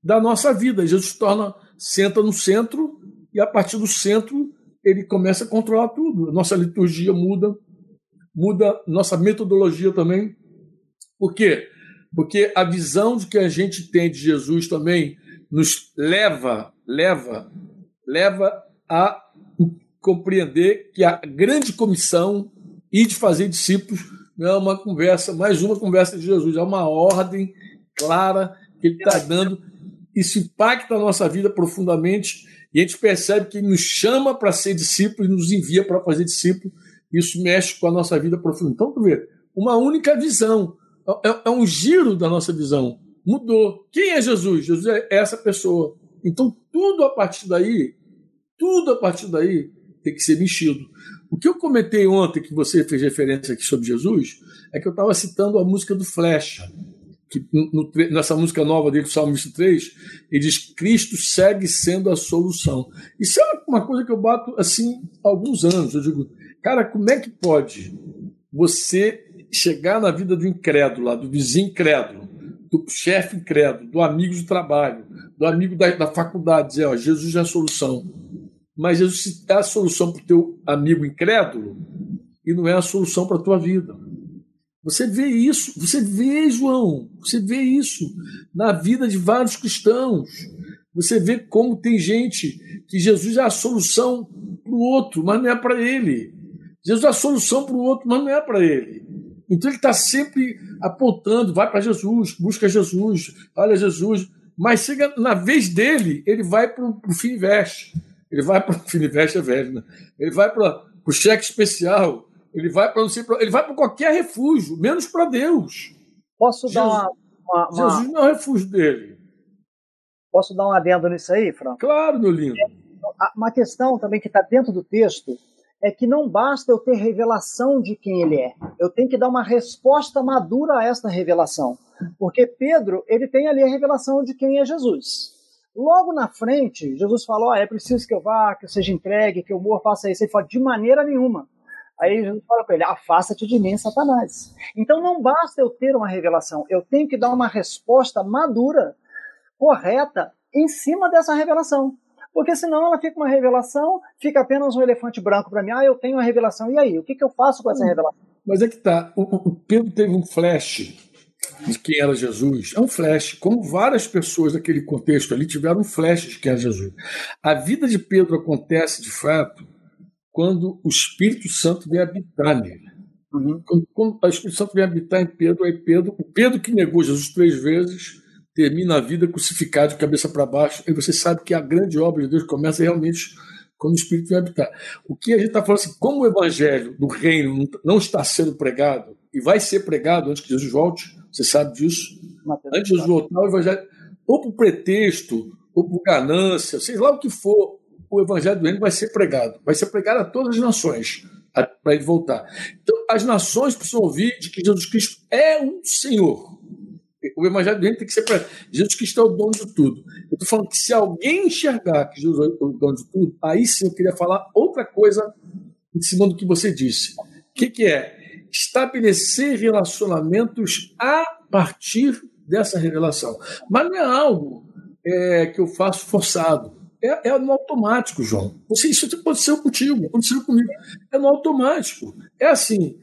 da nossa vida. Jesus torna senta no centro e a partir do centro ele começa a controlar tudo. Nossa liturgia muda, muda nossa metodologia também. Por quê? Porque a visão de que a gente tem de Jesus também nos leva, leva, leva a compreender que a grande comissão e de fazer discípulos não é uma conversa, mais uma conversa de Jesus, é uma ordem clara que ele está dando isso impacta a nossa vida profundamente e a gente percebe que ele nos chama para ser discípulo e nos envia para fazer discípulo. Isso mexe com a nossa vida profunda. Então, tu vê, uma única visão. É, é um giro da nossa visão. Mudou. Quem é Jesus? Jesus é essa pessoa. Então, tudo a partir daí, tudo a partir daí tem que ser mexido. O que eu comentei ontem, que você fez referência aqui sobre Jesus, é que eu estava citando a música do Flecha que no, nessa música nova dele, Salmo 23, ele diz: Cristo segue sendo a solução. Isso é uma coisa que eu bato assim há alguns anos. Eu digo, cara, como é que pode você chegar na vida do incrédulo, lá, do vizinho incrédulo, do chefe incrédulo, do amigo de trabalho, do amigo da, da faculdade, dizer: ó, Jesus é a solução. Mas Jesus é a solução para o teu amigo incrédulo e não é a solução para a tua vida. Você vê isso, você vê, João, você vê isso na vida de vários cristãos. Você vê como tem gente que Jesus é a solução para o outro, mas não é para ele. Jesus é a solução para o outro, mas não é para ele. Então ele está sempre apontando, vai para Jesus, busca Jesus, olha Jesus. Mas chega na vez dele, ele vai para o Finiveste. Ele vai para o Finiveste é velho, né? Ele vai para o cheque especial ele vai para ele vai para qualquer refúgio, menos para Deus. Posso Jesus, dar uma, uma, uma, Jesus não é o refúgio dele. Posso dar um adendo nisso aí, Franco? Claro, meu lindo. Uma questão também que está dentro do texto é que não basta eu ter revelação de quem ele é. Eu tenho que dar uma resposta madura a esta revelação. Porque Pedro, ele tem ali a revelação de quem é Jesus. Logo na frente, Jesus falou: oh, é preciso que eu vá, que eu seja entregue, que eu morra, faça isso. Ele fala: de maneira nenhuma. Aí Jesus fala para ele: afasta-te de mim, Satanás. Então não basta eu ter uma revelação, eu tenho que dar uma resposta madura, correta, em cima dessa revelação. Porque senão ela fica uma revelação, fica apenas um elefante branco para mim. Ah, eu tenho uma revelação, e aí? O que, que eu faço com essa hum, revelação? Mas é que tá. O, o Pedro teve um flash de quem era Jesus. É um flash, como várias pessoas daquele contexto ali tiveram um flash de quem era Jesus. A vida de Pedro acontece, de fato, quando o Espírito Santo vem habitar nele. Uhum. Quando, quando, a Espírito Santo vem habitar em Pedro, aí Pedro, o Pedro que negou Jesus três vezes, termina a vida crucificado de cabeça para baixo, e você sabe que a grande obra de Deus começa realmente quando o Espírito vem habitar. O que a gente está falando assim, como o evangelho do reino não está sendo pregado, e vai ser pregado antes que Jesus volte, você sabe disso? Antes de Jesus voltar, o evangelho, ou por pretexto, ou por ganância, sei lá o que for, o evangelho do reino vai ser pregado. Vai ser pregado a todas as nações para ele voltar. Então, as nações precisam ouvir de que Jesus Cristo é um Senhor. O evangelho do reino tem que ser para Jesus Cristo é o dono de tudo. Eu estou falando que se alguém enxergar que Jesus é o dono de tudo, aí sim eu queria falar outra coisa em cima do que você disse. O que, que é? Estabelecer relacionamentos a partir dessa revelação. Mas não é algo é, que eu faço forçado. É, é, no automático, João. Você, isso aconteceu contigo, aconteceu comigo. É no automático. É assim: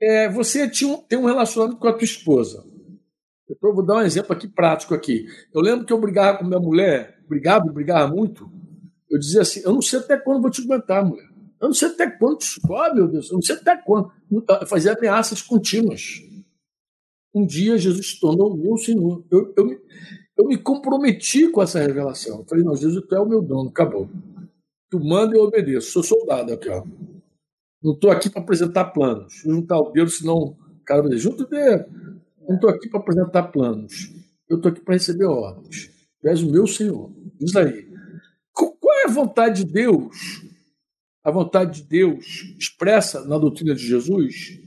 é, você tinha, tem um relacionamento com a tua esposa. Eu vou dar um exemplo aqui prático aqui. Eu lembro que eu brigava com minha mulher, brigava, brigava muito. Eu dizia assim: eu não sei até quando vou te aguentar, mulher. Eu não sei até quando. Oh, meu Deus, eu não sei até quando. Eu fazia ameaças contínuas. Um dia Jesus se tornou meu Senhor. Eu, eu, eu me comprometi com essa revelação. Eu falei: não, Jesus, tu é o meu dono, acabou. Tu manda e eu obedeço. Sou soldado aqui, ó. Não estou aqui para apresentar planos. Juntar o dedo, senão o cara vai junta o dedo não estou aqui para apresentar planos. Eu estou aqui para receber ordens. Tu és o meu Senhor. Diz aí. Qual é a vontade de Deus? A vontade de Deus expressa na doutrina de Jesus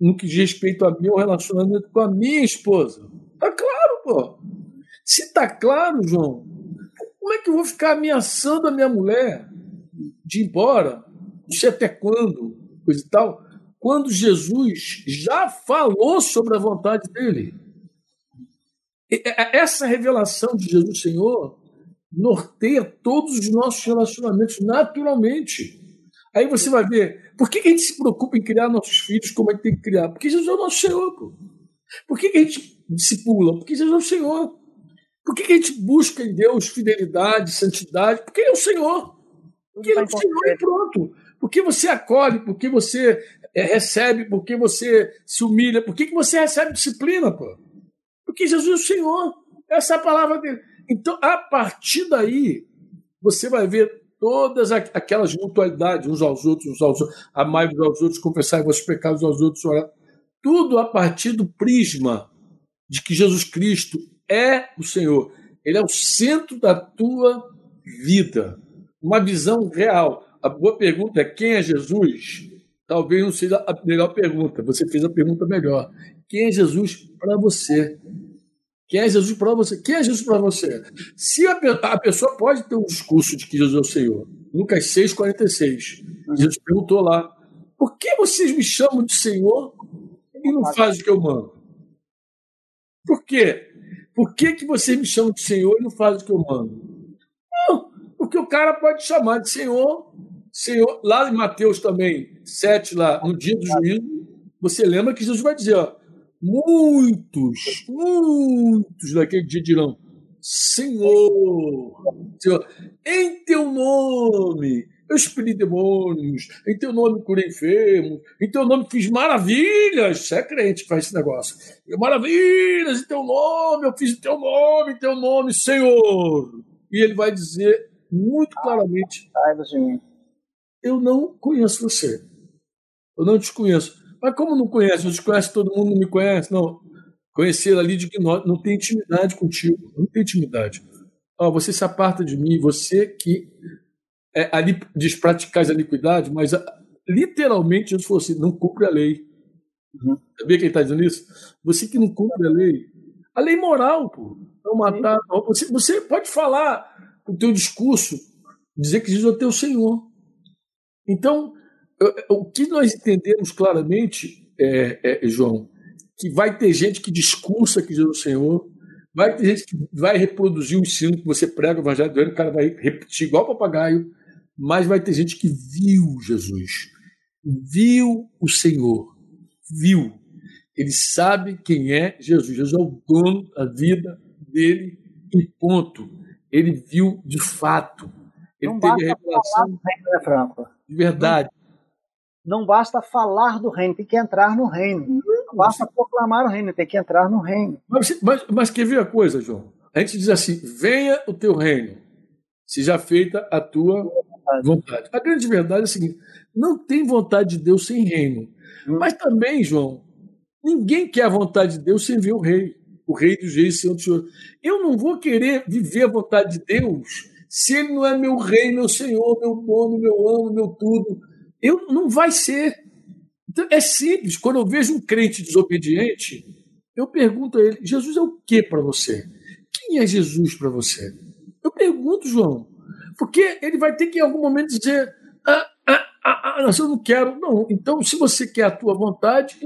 no que diz respeito a meu relacionamento com a minha esposa. Está claro, pô. Se está claro, João, como é que eu vou ficar ameaçando a minha mulher de ir embora? Não sei até quando, coisa e tal quando Jesus já falou sobre a vontade dele. Essa revelação de Jesus Senhor norteia todos os nossos relacionamentos naturalmente. Aí você vai ver, por que a gente se preocupa em criar nossos filhos como a gente tem que criar? Porque Jesus é o nosso Senhor. Pô. Por que a gente discipula? Porque Jesus é o Senhor. Por que a gente busca em Deus fidelidade, santidade? Porque Ele é o Senhor. Porque Ele é o Senhor e pronto. Porque você acolhe, porque você é, recebe, porque você se humilha, por que, que você recebe disciplina, pô? Porque Jesus é o Senhor. Essa é a palavra dele. Então, a partir daí, você vai ver todas aquelas mutualidades uns aos outros, uns aos outros, amai uns aos outros, confessar vossos pecados aos outros, orar. Tudo a partir do prisma de que Jesus Cristo é o Senhor. Ele é o centro da tua vida. Uma visão real. A boa pergunta é: quem é Jesus? talvez não seja a melhor pergunta. Você fez a pergunta melhor. Quem é Jesus para você? Quem é Jesus para você? Quem é Jesus para você? Se a, a, pessoa pode ter um discurso de que Jesus é o Senhor. Lucas 6,46. Jesus perguntou lá: por que vocês me chamam de Senhor e não fazem o que eu mando? Por quê? Por que, que vocês me chamam de Senhor e não fazem o que eu mando? Não, porque o cara pode chamar de Senhor Senhor, lá em Mateus também, 7, lá, no dia do juízo, você lembra que Jesus vai dizer, ó, muitos, muitos daquele dia dirão, Senhor, Senhor, em teu nome eu expeli demônios, em teu nome curei enfermos, em teu nome fiz maravilhas. Você é crente que faz esse negócio. Maravilhas em teu nome, eu fiz em teu nome, em teu nome, Senhor. E ele vai dizer muito claramente: eu não conheço você. Eu não te conheço. Mas como não conhece? Eu te conheço, todo mundo não me conhece. Não. Conhecer ali de que não, não tem intimidade contigo. Não tem intimidade. Oh, você se aparta de mim, você que é, ali diz praticar a iniquidade, mas literalmente Jesus falou assim: não cumpre a lei. Uhum. Sabia quem está dizendo isso? Você que não cumpre a lei. A lei moral, pô. Não matar. Você, você pode falar o teu discurso, dizer que Jesus é o teu Senhor. Então, o que nós entendemos claramente, é, é, João, que vai ter gente que discursa que Jesus é o Senhor, vai ter gente que vai reproduzir o ensino que você prega, o evangelho do reino, o cara vai repetir igual papagaio, mas vai ter gente que viu Jesus, viu o Senhor, viu. Ele sabe quem é Jesus. Jesus é o dono da vida dele e ponto. Ele viu de fato. Ele Não teve a revelação. Falar, né, Franco? de verdade. Não basta falar do reino, tem que entrar no reino. Não basta proclamar o reino, tem que entrar no reino. Mas, mas, mas quer ver a coisa, João? A gente diz assim: venha o teu reino, seja feita a tua vontade. A grande verdade é a seguinte: não tem vontade de Deus sem reino. Hum. Mas também, João, ninguém quer a vontade de Deus sem ver o rei, o rei dos reis, Senhor do Senhor. Eu não vou querer viver a vontade de Deus se ele não é meu rei, meu senhor, meu dono, meu amo, meu tudo. Eu não vai ser. Então, é simples. Quando eu vejo um crente desobediente, eu pergunto a ele: Jesus é o que para você? Quem é Jesus para você? Eu pergunto, João, porque ele vai ter que em algum momento dizer: ah, ah, ah, ah eu não quero. Não, então se você quer a tua vontade,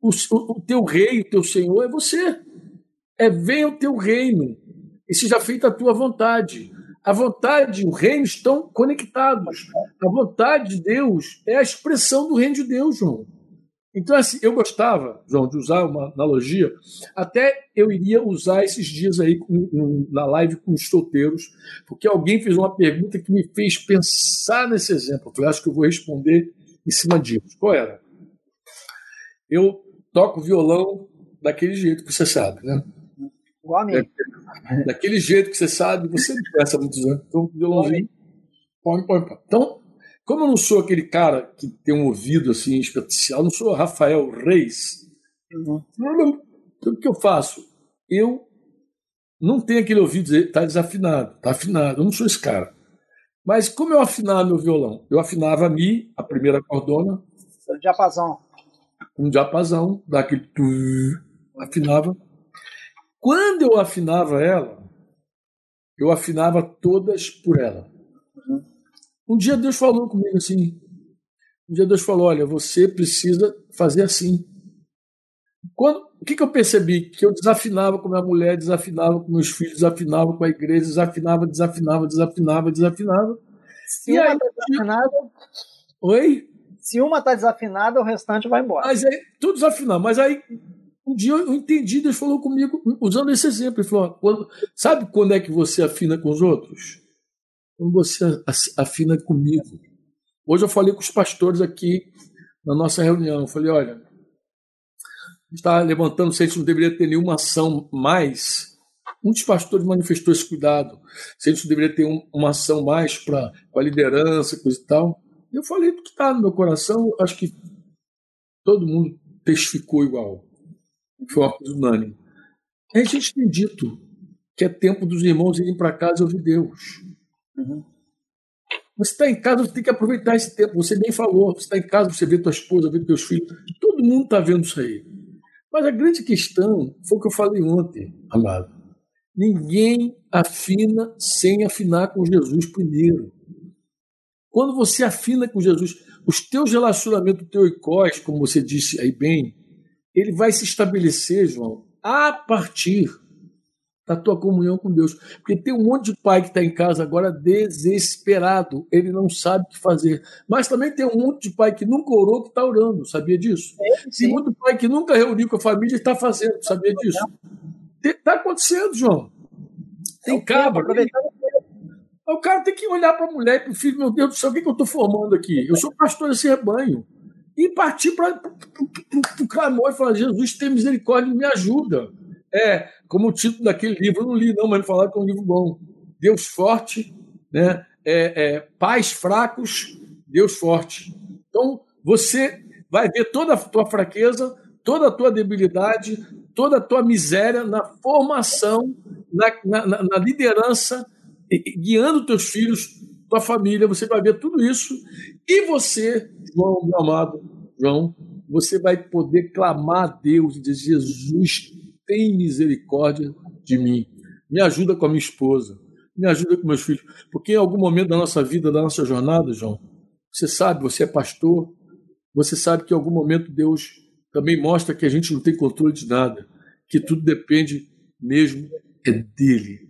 o, o, teu rei, o teu senhor é você. É venha o teu reino e seja feita a tua vontade. A vontade e o reino estão conectados. A vontade de Deus é a expressão do reino de Deus, João. Então, assim, eu gostava, João, de usar uma analogia, até eu iria usar esses dias aí na live com os solteiros, porque alguém fez uma pergunta que me fez pensar nesse exemplo. Eu acho que eu vou responder em cima disso. Qual era? Eu toco violão daquele jeito que você sabe, né? Igual a mim. É, daquele jeito que você sabe, você me conhece há muitos anos. Então, violãozinho. Põe, põe, põe. Então, como eu não sou aquele cara que tem um ouvido assim especial, não sou Rafael Reis, uhum. então, o que eu faço? Eu não tenho aquele ouvido está desafinado, está afinado. Eu não sou esse cara. Mas como eu afinava meu violão? Eu afinava a Mi, a primeira cordona. Um diapasão. Um diapasão, daquele. Afinava. Quando eu afinava ela, eu afinava todas por ela. Um dia Deus falou comigo assim. Um dia Deus falou: Olha, você precisa fazer assim. Quando, o que, que eu percebi? Que eu desafinava com minha mulher, desafinava com meus filhos, desafinava com a igreja, desafinava, desafinava, desafinava, desafinava. Se e uma está desafinada. Oi? Se uma está desafinada, o restante vai embora. Mas aí, tudo desafinado. Mas aí, um dia eu entendi, Deus falou comigo, usando esse exemplo. Ele falou: quando, sabe quando é que você afina com os outros? quando você afina comigo. Hoje eu falei com os pastores aqui na nossa reunião. Eu falei: olha, está levantando se a gente não deveria ter nenhuma ação mais. Muitos pastores manifestou esse cuidado. Se a gente não deveria ter um, uma ação mais para a liderança, coisa e tal. Eu falei do que está no meu coração, acho que todo mundo testificou igual. Foi uma coisa unânime. A gente tem dito que é tempo dos irmãos irem para casa e ouvir Deus. Uhum. Você está em casa, você tem que aproveitar esse tempo. Você bem falou, você está em casa, você vê tua esposa, vê teus filhos. Todo mundo está vendo isso aí. Mas a grande questão foi o que eu falei ontem, amado. Ninguém afina sem afinar com Jesus primeiro. Quando você afina com Jesus, os teus relacionamentos, o teu icós, como você disse aí bem, ele vai se estabelecer, João, a partir da tua comunhão com Deus. Porque tem um monte de pai que está em casa agora desesperado, ele não sabe o que fazer. Mas também tem um monte de pai que nunca orou que está orando, sabia disso? É, tem muito pai que nunca reuniu com a família e está fazendo, sabia disso? Está acontecendo, João. Tem é cabra. O cara tem que olhar para a mulher e para o filho, meu Deus do céu, o que, que eu estou formando aqui? Eu sou pastor desse rebanho. E partir para o clamor e falar: Jesus, tem misericórdia, me ajuda. É, como o título daquele livro, eu não li, não, mas falaram que é um livro bom. Deus forte, né? É, é, pais fracos, Deus forte. Então, você vai ver toda a tua fraqueza, toda a tua debilidade, toda a tua miséria na formação, na, na, na liderança, guiando teus filhos, tua família. Você vai ver tudo isso. E você, João, meu amado João, você vai poder clamar a Deus e dizer: Jesus, tem misericórdia de mim. Me ajuda com a minha esposa, me ajuda com meus filhos. Porque em algum momento da nossa vida, da nossa jornada, João, você sabe, você é pastor, você sabe que em algum momento Deus também mostra que a gente não tem controle de nada, que tudo depende mesmo é dele.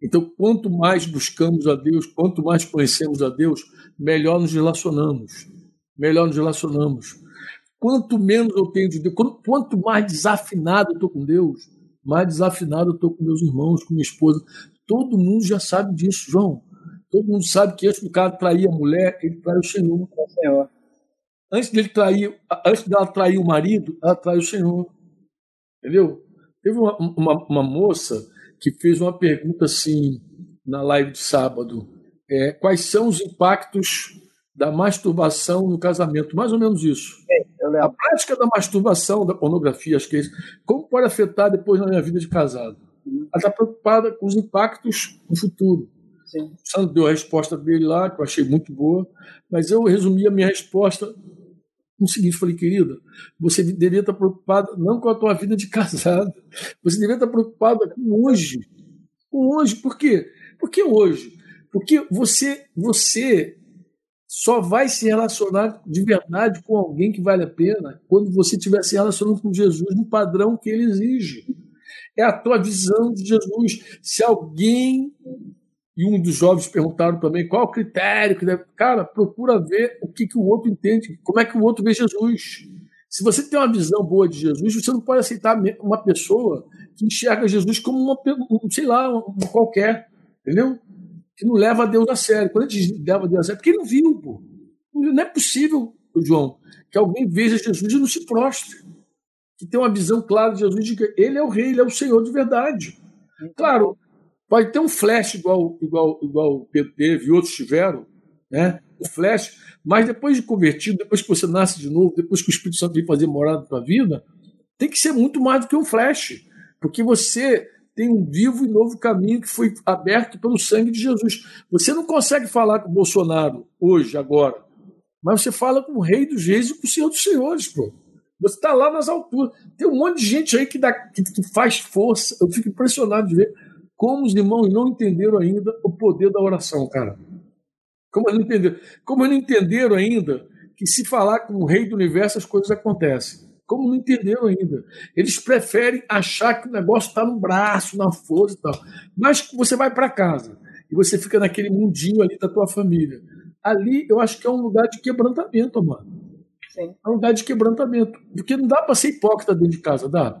Então, quanto mais buscamos a Deus, quanto mais conhecemos a Deus, melhor nos relacionamos. Melhor nos relacionamos. Quanto menos eu tenho de Deus, quanto mais desafinado eu estou com Deus, mais desafinado eu estou com meus irmãos, com minha esposa. Todo mundo já sabe disso, João. Todo mundo sabe que esse cara trair a mulher, ele trai o Senhor. antes dele trair, antes dela trair o marido, ela traiu o Senhor. Entendeu? Teve uma, uma, uma moça que fez uma pergunta assim na live de sábado. É, quais são os impactos da masturbação no casamento? Mais ou menos isso. É, a prática da masturbação, da pornografia, acho que é isso. Como pode afetar depois na minha vida de casado? Ela está preocupada com os impactos no futuro. Sim. O Sandro deu a resposta dele lá, que eu achei muito boa, mas eu resumi a minha resposta no seguinte: falei, querida, você deveria estar preocupada não com a tua vida de casado, você deveria estar preocupada com hoje. Com hoje, por quê? Porque hoje, porque você, você só vai se relacionar de verdade com alguém que vale a pena quando você estiver se relacionando com Jesus no padrão que ele exige. É a tua visão de Jesus. Se alguém e um dos jovens perguntaram também qual o critério que deve. Cara, procura ver o que, que o outro entende, como é que o outro vê Jesus. Se você tem uma visão boa de Jesus, você não pode aceitar uma pessoa que enxerga Jesus como uma, sei lá, um qualquer, entendeu? Que não leva Deus a sério. Quando a gente leva a Deus a sério, porque ele não viu, pô. Não é possível, João, que alguém veja Jesus e não se prostre. Que tenha uma visão clara de Jesus de que ele é o rei, ele é o Senhor de verdade. Claro, Pode ter um flash igual, igual, igual o Pedro teve e outros tiveram, né? o flash, mas depois de convertido, depois que você nasce de novo, depois que o Espírito Santo vem fazer morada na tua vida, tem que ser muito mais do que um flash, porque você tem um vivo e novo caminho que foi aberto pelo sangue de Jesus. Você não consegue falar com o Bolsonaro hoje, agora, mas você fala com o rei dos reis e com o senhor dos senhores, pô. Você está lá nas alturas. Tem um monte de gente aí que, dá, que, que faz força. Eu fico impressionado de ver como os irmãos não entenderam ainda o poder da oração, cara. Como não entenderam, como não entenderam ainda que se falar com o rei do universo as coisas acontecem. Como não entenderam ainda. Eles preferem achar que o negócio está no braço, na força e tal. Mas você vai para casa e você fica naquele mundinho ali da tua família. Ali eu acho que é um lugar de quebrantamento, mano. Sim. É um lugar de quebrantamento. Porque não dá para ser hipócrita dentro de casa, dá?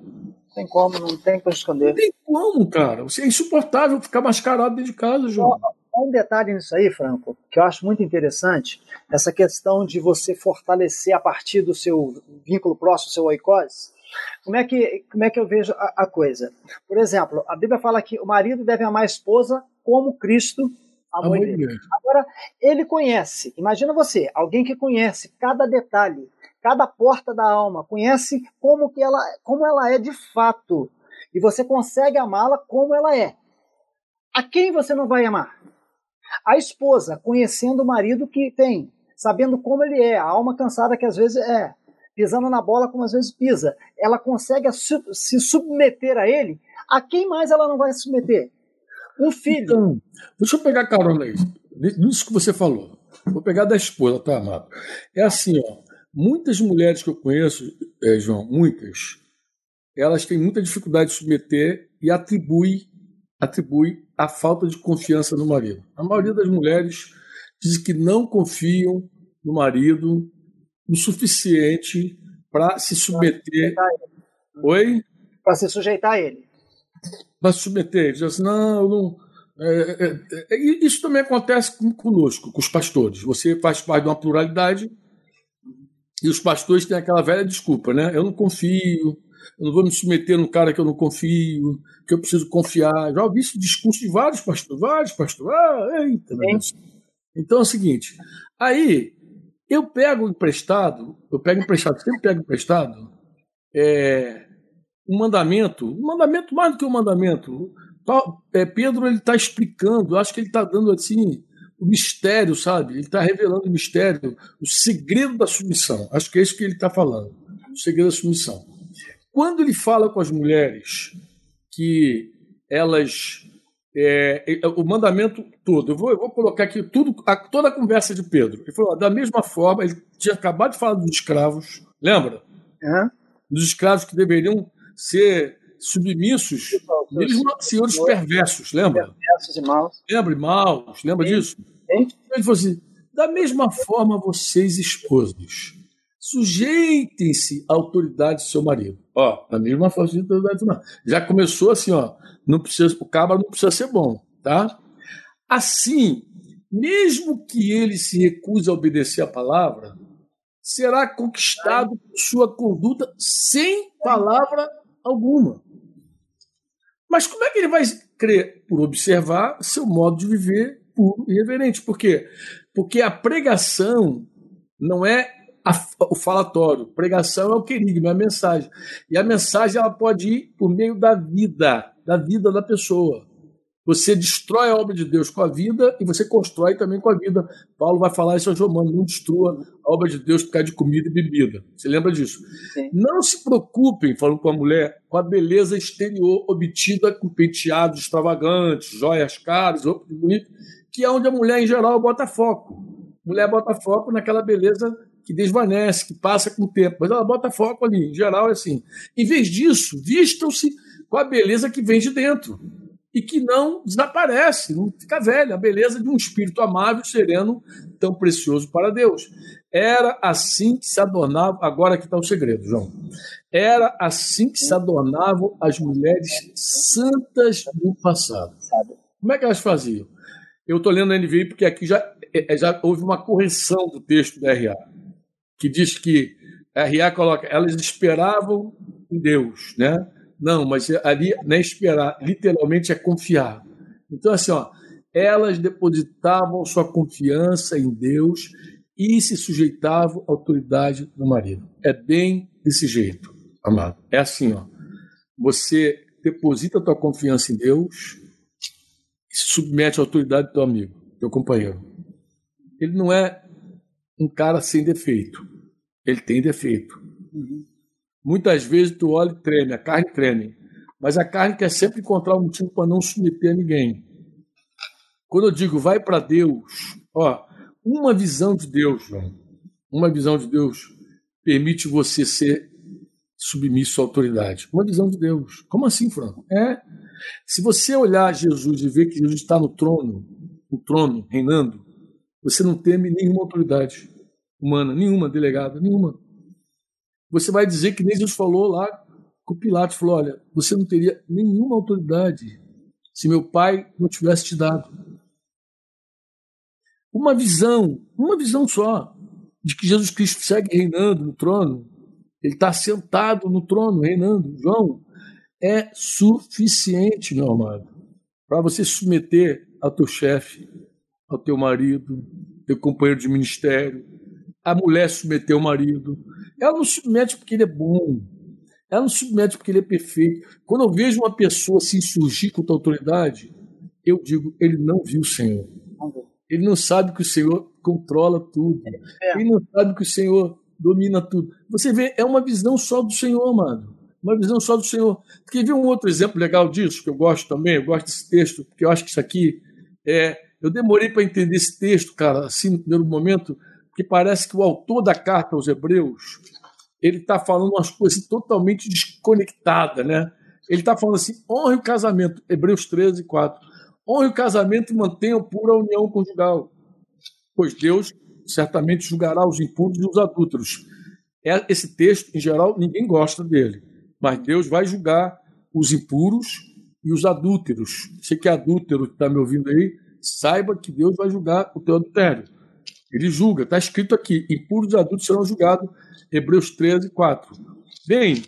tem como, não tem para esconder. Não tem como, cara. Você é insuportável ficar mascarado dentro de casa, João. Um detalhe nisso aí, Franco, que eu acho muito interessante, essa questão de você fortalecer a partir do seu vínculo próximo, seu oicose. Como é que, como é que eu vejo a, a coisa? Por exemplo, a Bíblia fala que o marido deve amar a esposa como Cristo amou ele. Agora, ele conhece, imagina você, alguém que conhece cada detalhe cada porta da alma, conhece como que ela, como ela é de fato, e você consegue amá-la como ela é. A quem você não vai amar? A esposa, conhecendo o marido que tem, sabendo como ele é, a alma cansada que às vezes é, pisando na bola como às vezes pisa, ela consegue se submeter a ele. A quem mais ela não vai se submeter? Um filho. Então, deixa eu pegar carona aí, nisso que você falou. Vou pegar da esposa, tá, amado? É assim, ó. Muitas mulheres que eu conheço, é, João, muitas, elas têm muita dificuldade de submeter e atribui, atribui a falta de confiança no marido. A maioria das mulheres diz que não confiam no marido o suficiente para se submeter. Oi? Para se sujeitar a ele. Para se submeter. Diz assim, não, não. É, é, é, isso também acontece conosco, com os pastores. Você faz parte de uma pluralidade e os pastores têm aquela velha desculpa, né? Eu não confio, eu não vou me submeter num cara que eu não confio, que eu preciso confiar. Já ouvi esse discurso de vários pastores, vários pastores. Ah, eita, Então é o seguinte, aí eu pego emprestado, eu pego emprestado, sempre pego emprestado, é, um mandamento, um mandamento mais do que um mandamento. É, Pedro ele está explicando, acho que ele está dando assim o mistério, sabe? Ele está revelando o mistério, o segredo da submissão. Acho que é isso que ele está falando, o segredo da submissão. Quando ele fala com as mulheres que elas. É, é, o mandamento todo, eu vou, eu vou colocar aqui tudo, a, toda a conversa de Pedro. Ele falou, da mesma forma, ele tinha acabado de falar dos escravos, lembra? Uhum. Dos escravos que deveriam ser submissos, mesmo senhores perversos, lembra? Perversos e maus. Lembra, maus, lembra Sim. disso? Ele falou assim: da mesma forma, vocês, esposos, sujeitem-se à autoridade do seu marido. Ó, da mesma forma, a autoridade marido. Já começou assim, ó. Não precisa, o cabra não precisa ser bom, tá? Assim, mesmo que ele se recuse a obedecer a palavra, será conquistado por sua conduta sem palavra alguma. Mas como é que ele vai crer? Por observar seu modo de viver puro e reverente. Por quê? Porque a pregação não é a, o falatório. Pregação é o querigma, é a mensagem. E a mensagem ela pode ir por meio da vida, da vida da pessoa. Você destrói a obra de Deus com a vida e você constrói também com a vida. Paulo vai falar isso aos Romanos: não destrua a obra de Deus por causa de comida e bebida. Você lembra disso? Sim. Não se preocupem, falando com a mulher, com a beleza exterior obtida com penteados extravagantes, joias caras, roupas bonitas, que é onde a mulher, em geral, bota foco. Mulher bota foco naquela beleza que desvanece, que passa com o tempo, mas ela bota foco ali. Em geral, é assim. Em vez disso, vistam-se com a beleza que vem de dentro e que não desaparece, não fica velha, a beleza de um espírito amável, sereno, tão precioso para Deus. Era assim que se adornavam, agora que está o segredo, João. Era assim que se adornavam as mulheres santas do passado. Como é que elas faziam? Eu estou lendo a NVI porque aqui já, é, já houve uma correção do texto da RA, que diz que a RA coloca, elas esperavam em Deus, né? Não, mas ali não é esperar, literalmente é confiar. Então, assim, ó, elas depositavam sua confiança em Deus e se sujeitavam à autoridade do marido. É bem desse jeito, amado. É assim, ó. Você deposita a tua confiança em Deus e se submete à autoridade do teu amigo, teu companheiro. Ele não é um cara sem defeito. Ele tem defeito. Uhum. Muitas vezes tu olha e treme, a carne treme. Mas a carne quer sempre encontrar um motivo para não submeter a ninguém. Quando eu digo vai para Deus, ó, uma visão de Deus, João, uma visão de Deus permite você ser submisso à autoridade. Uma visão de Deus. Como assim, Franco? É. Se você olhar Jesus e ver que Jesus está no trono, no trono, reinando, você não teme nenhuma autoridade humana, nenhuma delegada, nenhuma. Você vai dizer que nem Jesus falou lá com Pilatos, falou, olha, você não teria nenhuma autoridade se meu pai não tivesse te dado. Uma visão, uma visão só, de que Jesus Cristo segue reinando no trono, ele está sentado no trono, reinando. João, é suficiente, meu amado, para você submeter ao teu chefe, ao teu marido, teu companheiro de ministério, a mulher submeter o marido, ela não submete porque ele é bom. Ela não submete porque ele é perfeito. Quando eu vejo uma pessoa se insurgir contra a autoridade, eu digo, ele não viu o Senhor. Ele não sabe que o Senhor controla tudo. É. Ele não sabe que o Senhor domina tudo. Você vê, é uma visão só do Senhor, amado. Uma visão só do Senhor. Quer ver um outro exemplo legal disso, que eu gosto também? Eu gosto desse texto, porque eu acho que isso aqui é. Eu demorei para entender esse texto, cara, assim, no primeiro momento, porque parece que o autor da carta aos Hebreus ele está falando umas coisas totalmente desconectadas, né? Ele está falando assim: honre o casamento, Hebreus 13, 4. Honre o casamento e mantenha pura união conjugal, pois Deus certamente julgará os impuros e os adúlteros. É, esse texto, em geral, ninguém gosta dele, mas Deus vai julgar os impuros e os adúlteros. Você que é adúltero, está me ouvindo aí, saiba que Deus vai julgar o teu adultério. Ele julga, está escrito aqui: impuros adultos serão julgados Hebreus 13, 4. Bem,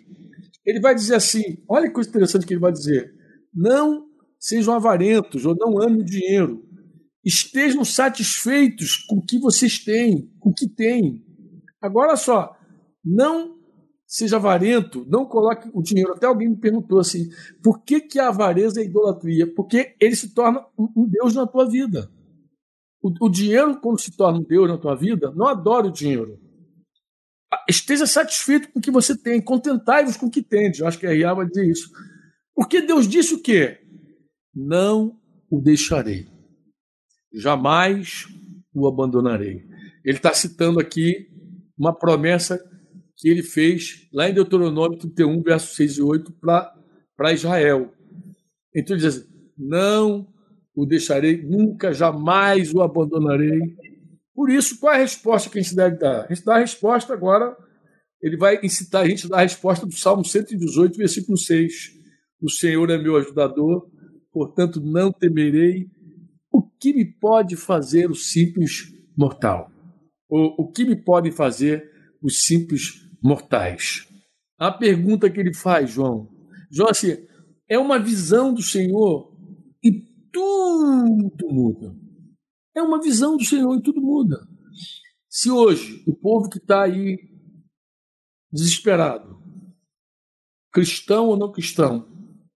ele vai dizer assim: olha que coisa interessante que ele vai dizer. Não sejam avarentos ou não amem o dinheiro. Estejam satisfeitos com o que vocês têm, com o que têm. Agora só, não seja avarento, não coloque o dinheiro. Até alguém me perguntou assim: por que, que a avareza é idolatria? Porque ele se torna um Deus na tua vida. O, o dinheiro, quando se torna um Deus na tua vida, não adore o dinheiro esteja satisfeito com o que você tem, contentai-vos com o que tendes. Eu acho que a R.A. vai dizer isso. Porque Deus disse o quê? Não o deixarei, jamais o abandonarei. Ele está citando aqui uma promessa que ele fez lá em Deuteronômio 31, versos 6 e 8, para Israel. Então ele diz assim: Não o deixarei, nunca, jamais o abandonarei, por isso, qual é a resposta que a gente deve dar? A gente dá a resposta agora, ele vai incitar a gente a dar a resposta do Salmo 118, versículo 6. O Senhor é meu ajudador, portanto não temerei. O que me pode fazer o simples mortal? O, o que me podem fazer os simples mortais. A pergunta que ele faz, João, João, assim, é uma visão do Senhor tudo muda. É uma visão do Senhor e tudo muda. Se hoje o povo que está aí desesperado, cristão ou não cristão,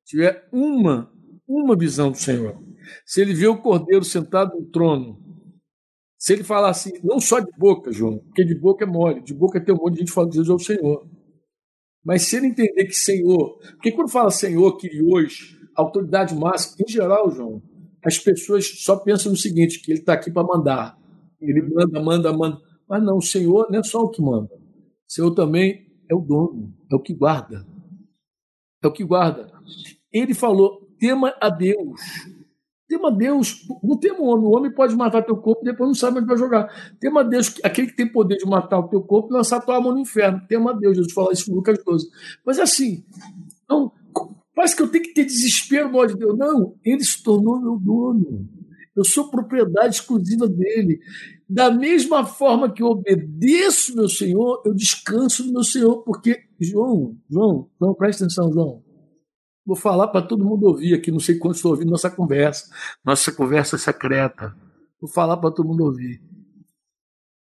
tiver uma, uma visão do Senhor, se ele vê o cordeiro sentado no trono, se ele falar assim, não só de boca, João, porque de boca é mole, de boca tem um monte de gente falando Jesus é o Senhor. Mas se ele entender que Senhor, porque quando fala Senhor, que hoje, autoridade máxima, em geral, João, as pessoas só pensam no seguinte, que ele está aqui para mandar. Ele manda, manda, manda. Mas não, o Senhor não é só o que manda. O Senhor também é o dono, é o que guarda. É o que guarda. Ele falou: tema a Deus. Tema a Deus. Não tema o homem. O homem pode matar teu corpo e depois não sabe onde vai jogar. Tema a Deus, aquele que tem poder de matar o teu corpo e lançar tua alma no inferno. Tema a Deus. Jesus fala isso em Lucas 12. Mas assim, não, parece que eu tenho que ter desespero no de Deus. Não, ele se tornou meu dono. Eu sou propriedade exclusiva dele. Da mesma forma que eu obedeço meu Senhor, eu descanso no meu Senhor, porque, João, João, João, presta atenção, João. Vou falar para todo mundo ouvir aqui, não sei quantos estão ouvindo nossa conversa, nossa conversa secreta. Vou falar para todo mundo ouvir.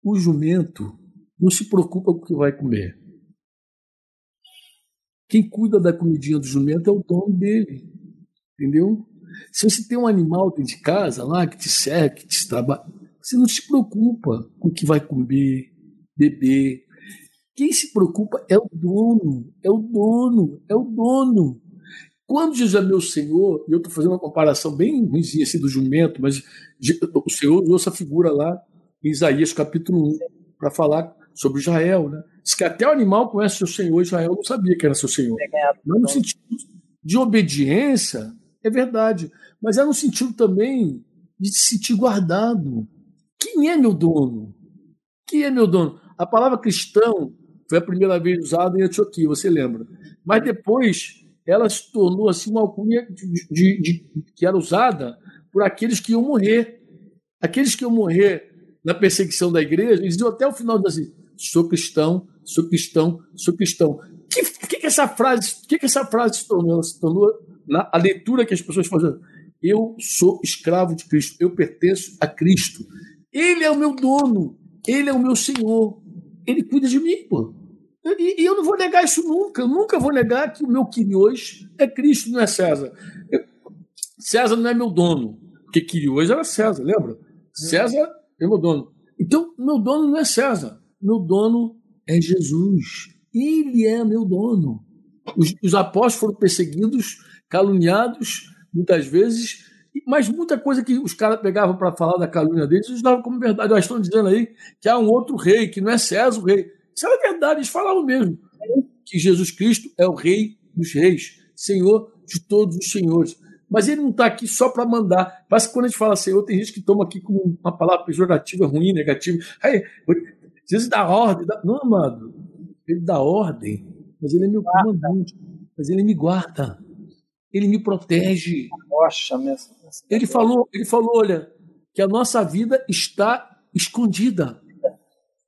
O jumento não se preocupa com o que vai comer. Quem cuida da comidinha do jumento é o dono dele. Entendeu? Se você tem um animal dentro de casa lá que te serve, que te trabalha, você não se preocupa com o que vai comer, beber. Quem se preocupa é o dono, é o dono, é o dono. Quando Jesus é meu Senhor, e eu estou fazendo uma comparação bem ruimzinha assim do jumento, mas o Senhor usou essa figura lá em Isaías capítulo 1 para falar sobre Israel. Né? Diz que até o animal conhece o seu Senhor, Israel não sabia que era seu Senhor. Mas no sentido de obediência, é verdade. Mas é no sentido também de se sentir guardado. Quem é meu dono? Quem é meu dono? A palavra cristão foi a primeira vez usada em Antioquia, você lembra? Mas depois ela se tornou assim uma alcunha de, de, de, que era usada por aqueles que iam morrer. Aqueles que iam morrer na perseguição da igreja, eles iam até o final assim: sou cristão, sou cristão, sou cristão. O que, que, que, essa frase, que, que essa frase se tornou? Ela se tornou na, a leitura que as pessoas fazem. Eu sou escravo de Cristo, eu pertenço a Cristo. Ele é o meu dono, ele é o meu Senhor, ele cuida de mim, pô. E, e eu não vou negar isso nunca, eu nunca vou negar que o meu hoje é Cristo, não é César. Eu, César não é meu dono, porque hoje era César, lembra? César é meu dono. Então, meu dono não é César, meu dono é Jesus. Ele é meu dono. Os, os apóstolos foram perseguidos, caluniados, muitas vezes, mas muita coisa que os caras pegavam para falar da calúnia deles, eles davam como verdade. Eles estão dizendo aí que há um outro rei, que não é César o rei. Isso era verdade, eles falavam mesmo. Que Jesus Cristo é o rei dos reis, Senhor de todos os senhores. Mas ele não está aqui só para mandar. Parece que quando a gente fala Senhor, tem gente que toma aqui como uma palavra pejorativa, ruim, negativa. Aí, Jesus dá ordem. Dá... Não, amado. Ele dá ordem, mas ele é meu comandante. Mas ele me guarda. Ele me protege. Poxa, mesmo. Ele falou, ele falou, olha, que a nossa vida está escondida,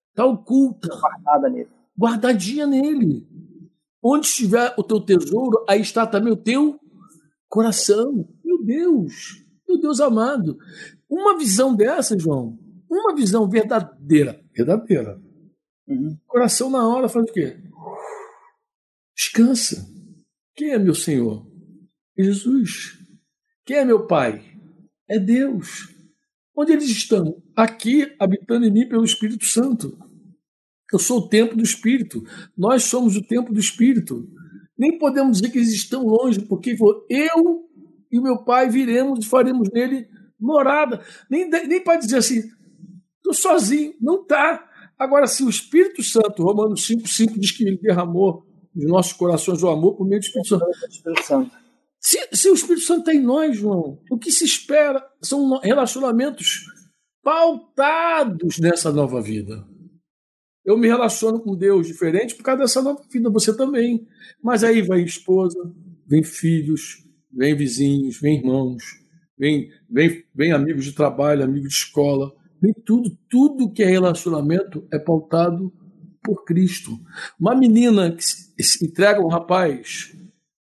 está oculta, guardada nele, guardadinha nele. Onde estiver o teu tesouro, aí está também o teu coração. Meu Deus, meu Deus amado, uma visão dessa, João, uma visão verdadeira, verdadeira. Uhum. Coração na hora faz o quê? Descansa. Quem é meu Senhor? Jesus. Quem é meu Pai? É Deus. Onde eles estão? Aqui, habitando em mim pelo Espírito Santo. Eu sou o templo do Espírito. Nós somos o templo do Espírito. Nem podemos dizer que eles estão longe, porque eu e o meu Pai viremos e faremos nele morada. Nem, nem para dizer assim, estou sozinho. Não está. Agora, se o Espírito Santo, Romanos 5,5 diz que ele derramou nos nossos corações o amor por meio do Espírito Santo. Se, se o Espírito Santo está em nós, João, o que se espera são relacionamentos pautados nessa nova vida. Eu me relaciono com Deus diferente por causa dessa nova vida, você também. Mas aí vem esposa, vem filhos, vem vizinhos, vem irmãos, vem, vem, vem amigos de trabalho, amigos de escola, vem tudo. Tudo que é relacionamento é pautado por Cristo. Uma menina que se entrega a um rapaz,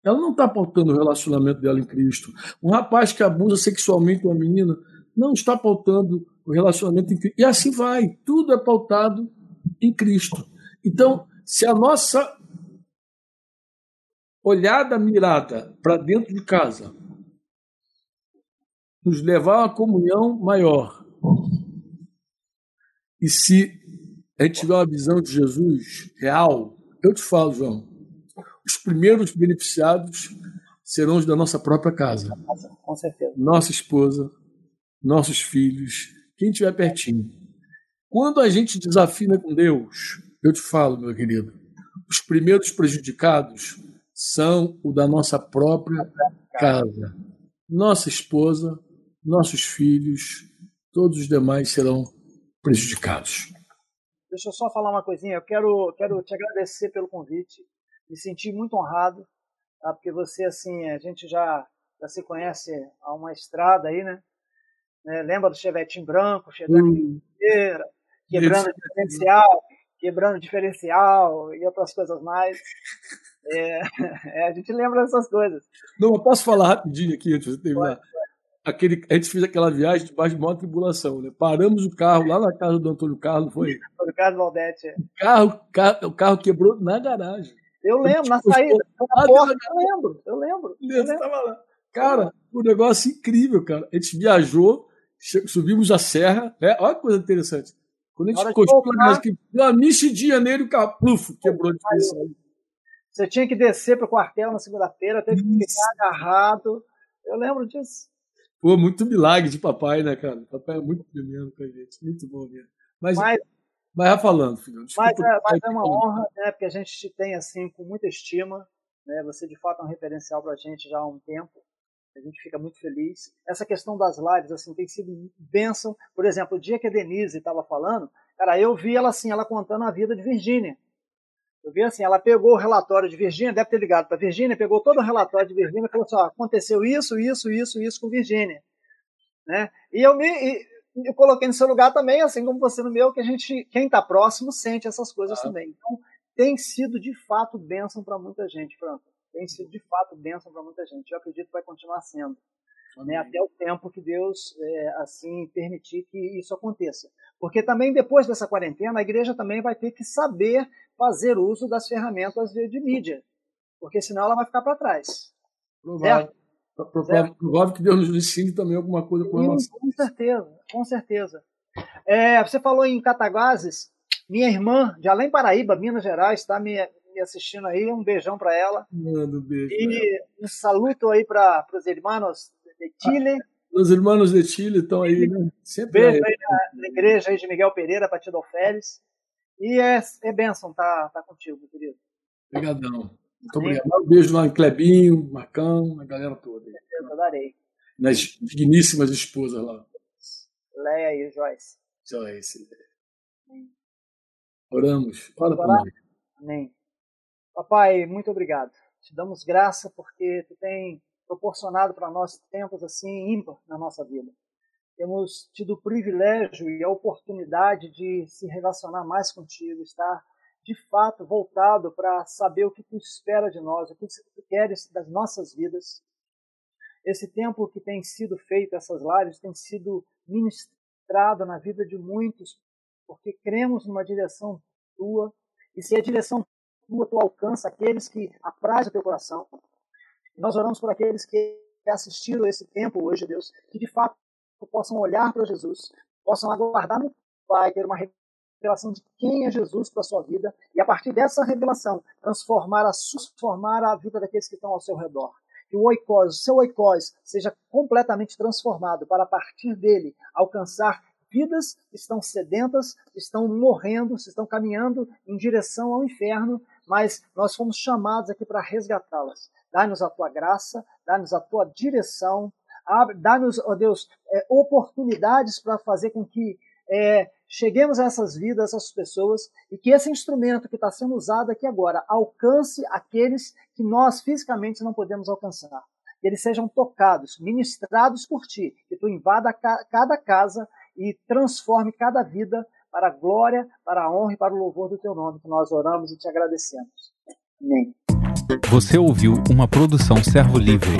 ela não está pautando o relacionamento dela em Cristo. Um rapaz que abusa sexualmente uma menina não está pautando o relacionamento em Cristo. E assim vai. Tudo é pautado em Cristo. Então, se a nossa olhada mirada para dentro de casa nos levar a uma comunhão maior, e se a gente tiver uma visão de Jesus real, eu te falo, João, os primeiros beneficiados serão os da nossa própria casa. Com certeza. Nossa esposa, nossos filhos, quem estiver pertinho. Quando a gente desafina com Deus, eu te falo, meu querido, os primeiros prejudicados são o da nossa própria casa. Nossa esposa, nossos filhos, todos os demais serão prejudicados. Deixa eu só falar uma coisinha. Eu quero, quero te agradecer pelo convite. Me senti muito honrado, tá? porque você, assim, a gente já, já se conhece há uma estrada aí, né? É, lembra do Chevetinho branco, chegando hum. inteira, quebrando Isso. diferencial, quebrando diferencial e outras coisas mais. É, é, a gente lembra dessas coisas. Não, eu posso falar rapidinho aqui antes de terminar. Pode, aquele, a gente fez aquela viagem debaixo de maior tribulação, né? Paramos o carro lá na casa do Antônio Carlos, foi? Antônio Carlos Valdete. O carro, carro, o carro quebrou na garagem. Eu lembro, na saída, na porta, eu lembro, eu lembro. Eu lembro. lá. Cara, um negócio incrível, cara. A gente viajou, subimos a serra, né? Olha que coisa interessante. Quando a gente encostou na que deu uma mexidinha nele, o carro, pluf, quebrou de aí. Você tinha que descer para o quartel na segunda-feira, teve que ficar agarrado. Eu lembro disso. Pô, muito milagre de papai, né, cara? Papai é muito tremendo com a gente. Muito bom mesmo. Mas, mas, mas vai falando, filho. Mas, é, mas é uma honra, né? Porque a gente te tem, assim, com muita estima. Né? Você, de fato, é um referencial para a gente já há um tempo. A gente fica muito feliz. Essa questão das lives, assim, tem sido bênção. Por exemplo, o dia que a Denise estava falando, cara, eu vi ela, assim, ela contando a vida de Virgínia. Eu vi assim, ela pegou o relatório de Virgínia, deve ter ligado para Virgínia, pegou todo o relatório de Virgínia e falou assim: ó, aconteceu isso, isso, isso, isso com Virgínia. Né? E eu me e, eu coloquei no seu lugar também, assim como você no meu, que a gente, quem está próximo, sente essas coisas ah. também. Então, tem sido de fato bênção para muita gente, Franco. Tem sido de fato bênção para muita gente. Eu acredito que vai continuar sendo. Né, até o tempo que Deus é, assim permitir que isso aconteça. Porque também depois dessa quarentena, a igreja também vai ter que saber fazer uso das ferramentas de, de mídia, porque senão ela vai ficar para trás. Provável. Provável, provável que Deus nos ensine também alguma coisa com relação. Com certeza, com certeza. É, você falou em Cataguases, minha irmã de Além Paraíba, Minas Gerais, está me, assistindo aí, um beijão para ela. Manda um beijo. E um saludo aí para os irmãos de Chile. Ah, os irmãos de Chile estão aí, né? Sempre beijo aí, aí na, na, igreja aí de Miguel Pereira, Partido Alferes. E é, é bênção tá, tá contigo, meu querido. Obrigadão. Muito obrigado. Um beijo lá em Clebinho, Marcão, a galera toda. Eu darei. Nas digníssimas esposas lá. Leia e Joyce. Joyce. Oramos. Ora por nós. Amém. Papai, muito obrigado. Te damos graça porque tu tem proporcionado para nós tempos assim ímpar na nossa vida temos tido o privilégio e a oportunidade de se relacionar mais contigo, estar de fato voltado para saber o que tu espera de nós, o que tu queres das nossas vidas. Esse tempo que tem sido feito, essas lives, tem sido ministrado na vida de muitos, porque cremos numa direção tua, e se a direção tua tu alcança aqueles que apraz o teu coração. Nós oramos por aqueles que assistiram esse tempo hoje, Deus, que de fato possam olhar para Jesus, possam aguardar no Pai, ter uma revelação de quem é Jesus para a sua vida, e a partir dessa revelação, transformar, a, transformar a vida daqueles que estão ao seu redor. Que o o seu oikos, seja completamente transformado para, a partir dele, alcançar vidas que estão sedentas, estão morrendo, estão caminhando em direção ao inferno, mas nós fomos chamados aqui para resgatá-las. Dá-nos a tua graça, dá-nos a tua direção, dá-nos, ó Deus, é, oportunidades para fazer com que é, cheguemos a essas vidas, essas pessoas, e que esse instrumento que está sendo usado aqui agora alcance aqueles que nós fisicamente não podemos alcançar. Que eles sejam tocados, ministrados por ti, que tu invada cada casa e transforme cada vida para a glória, para a honra e para o louvor do teu nome, que nós oramos e te agradecemos. Amém. Você ouviu uma produção Servo Livre.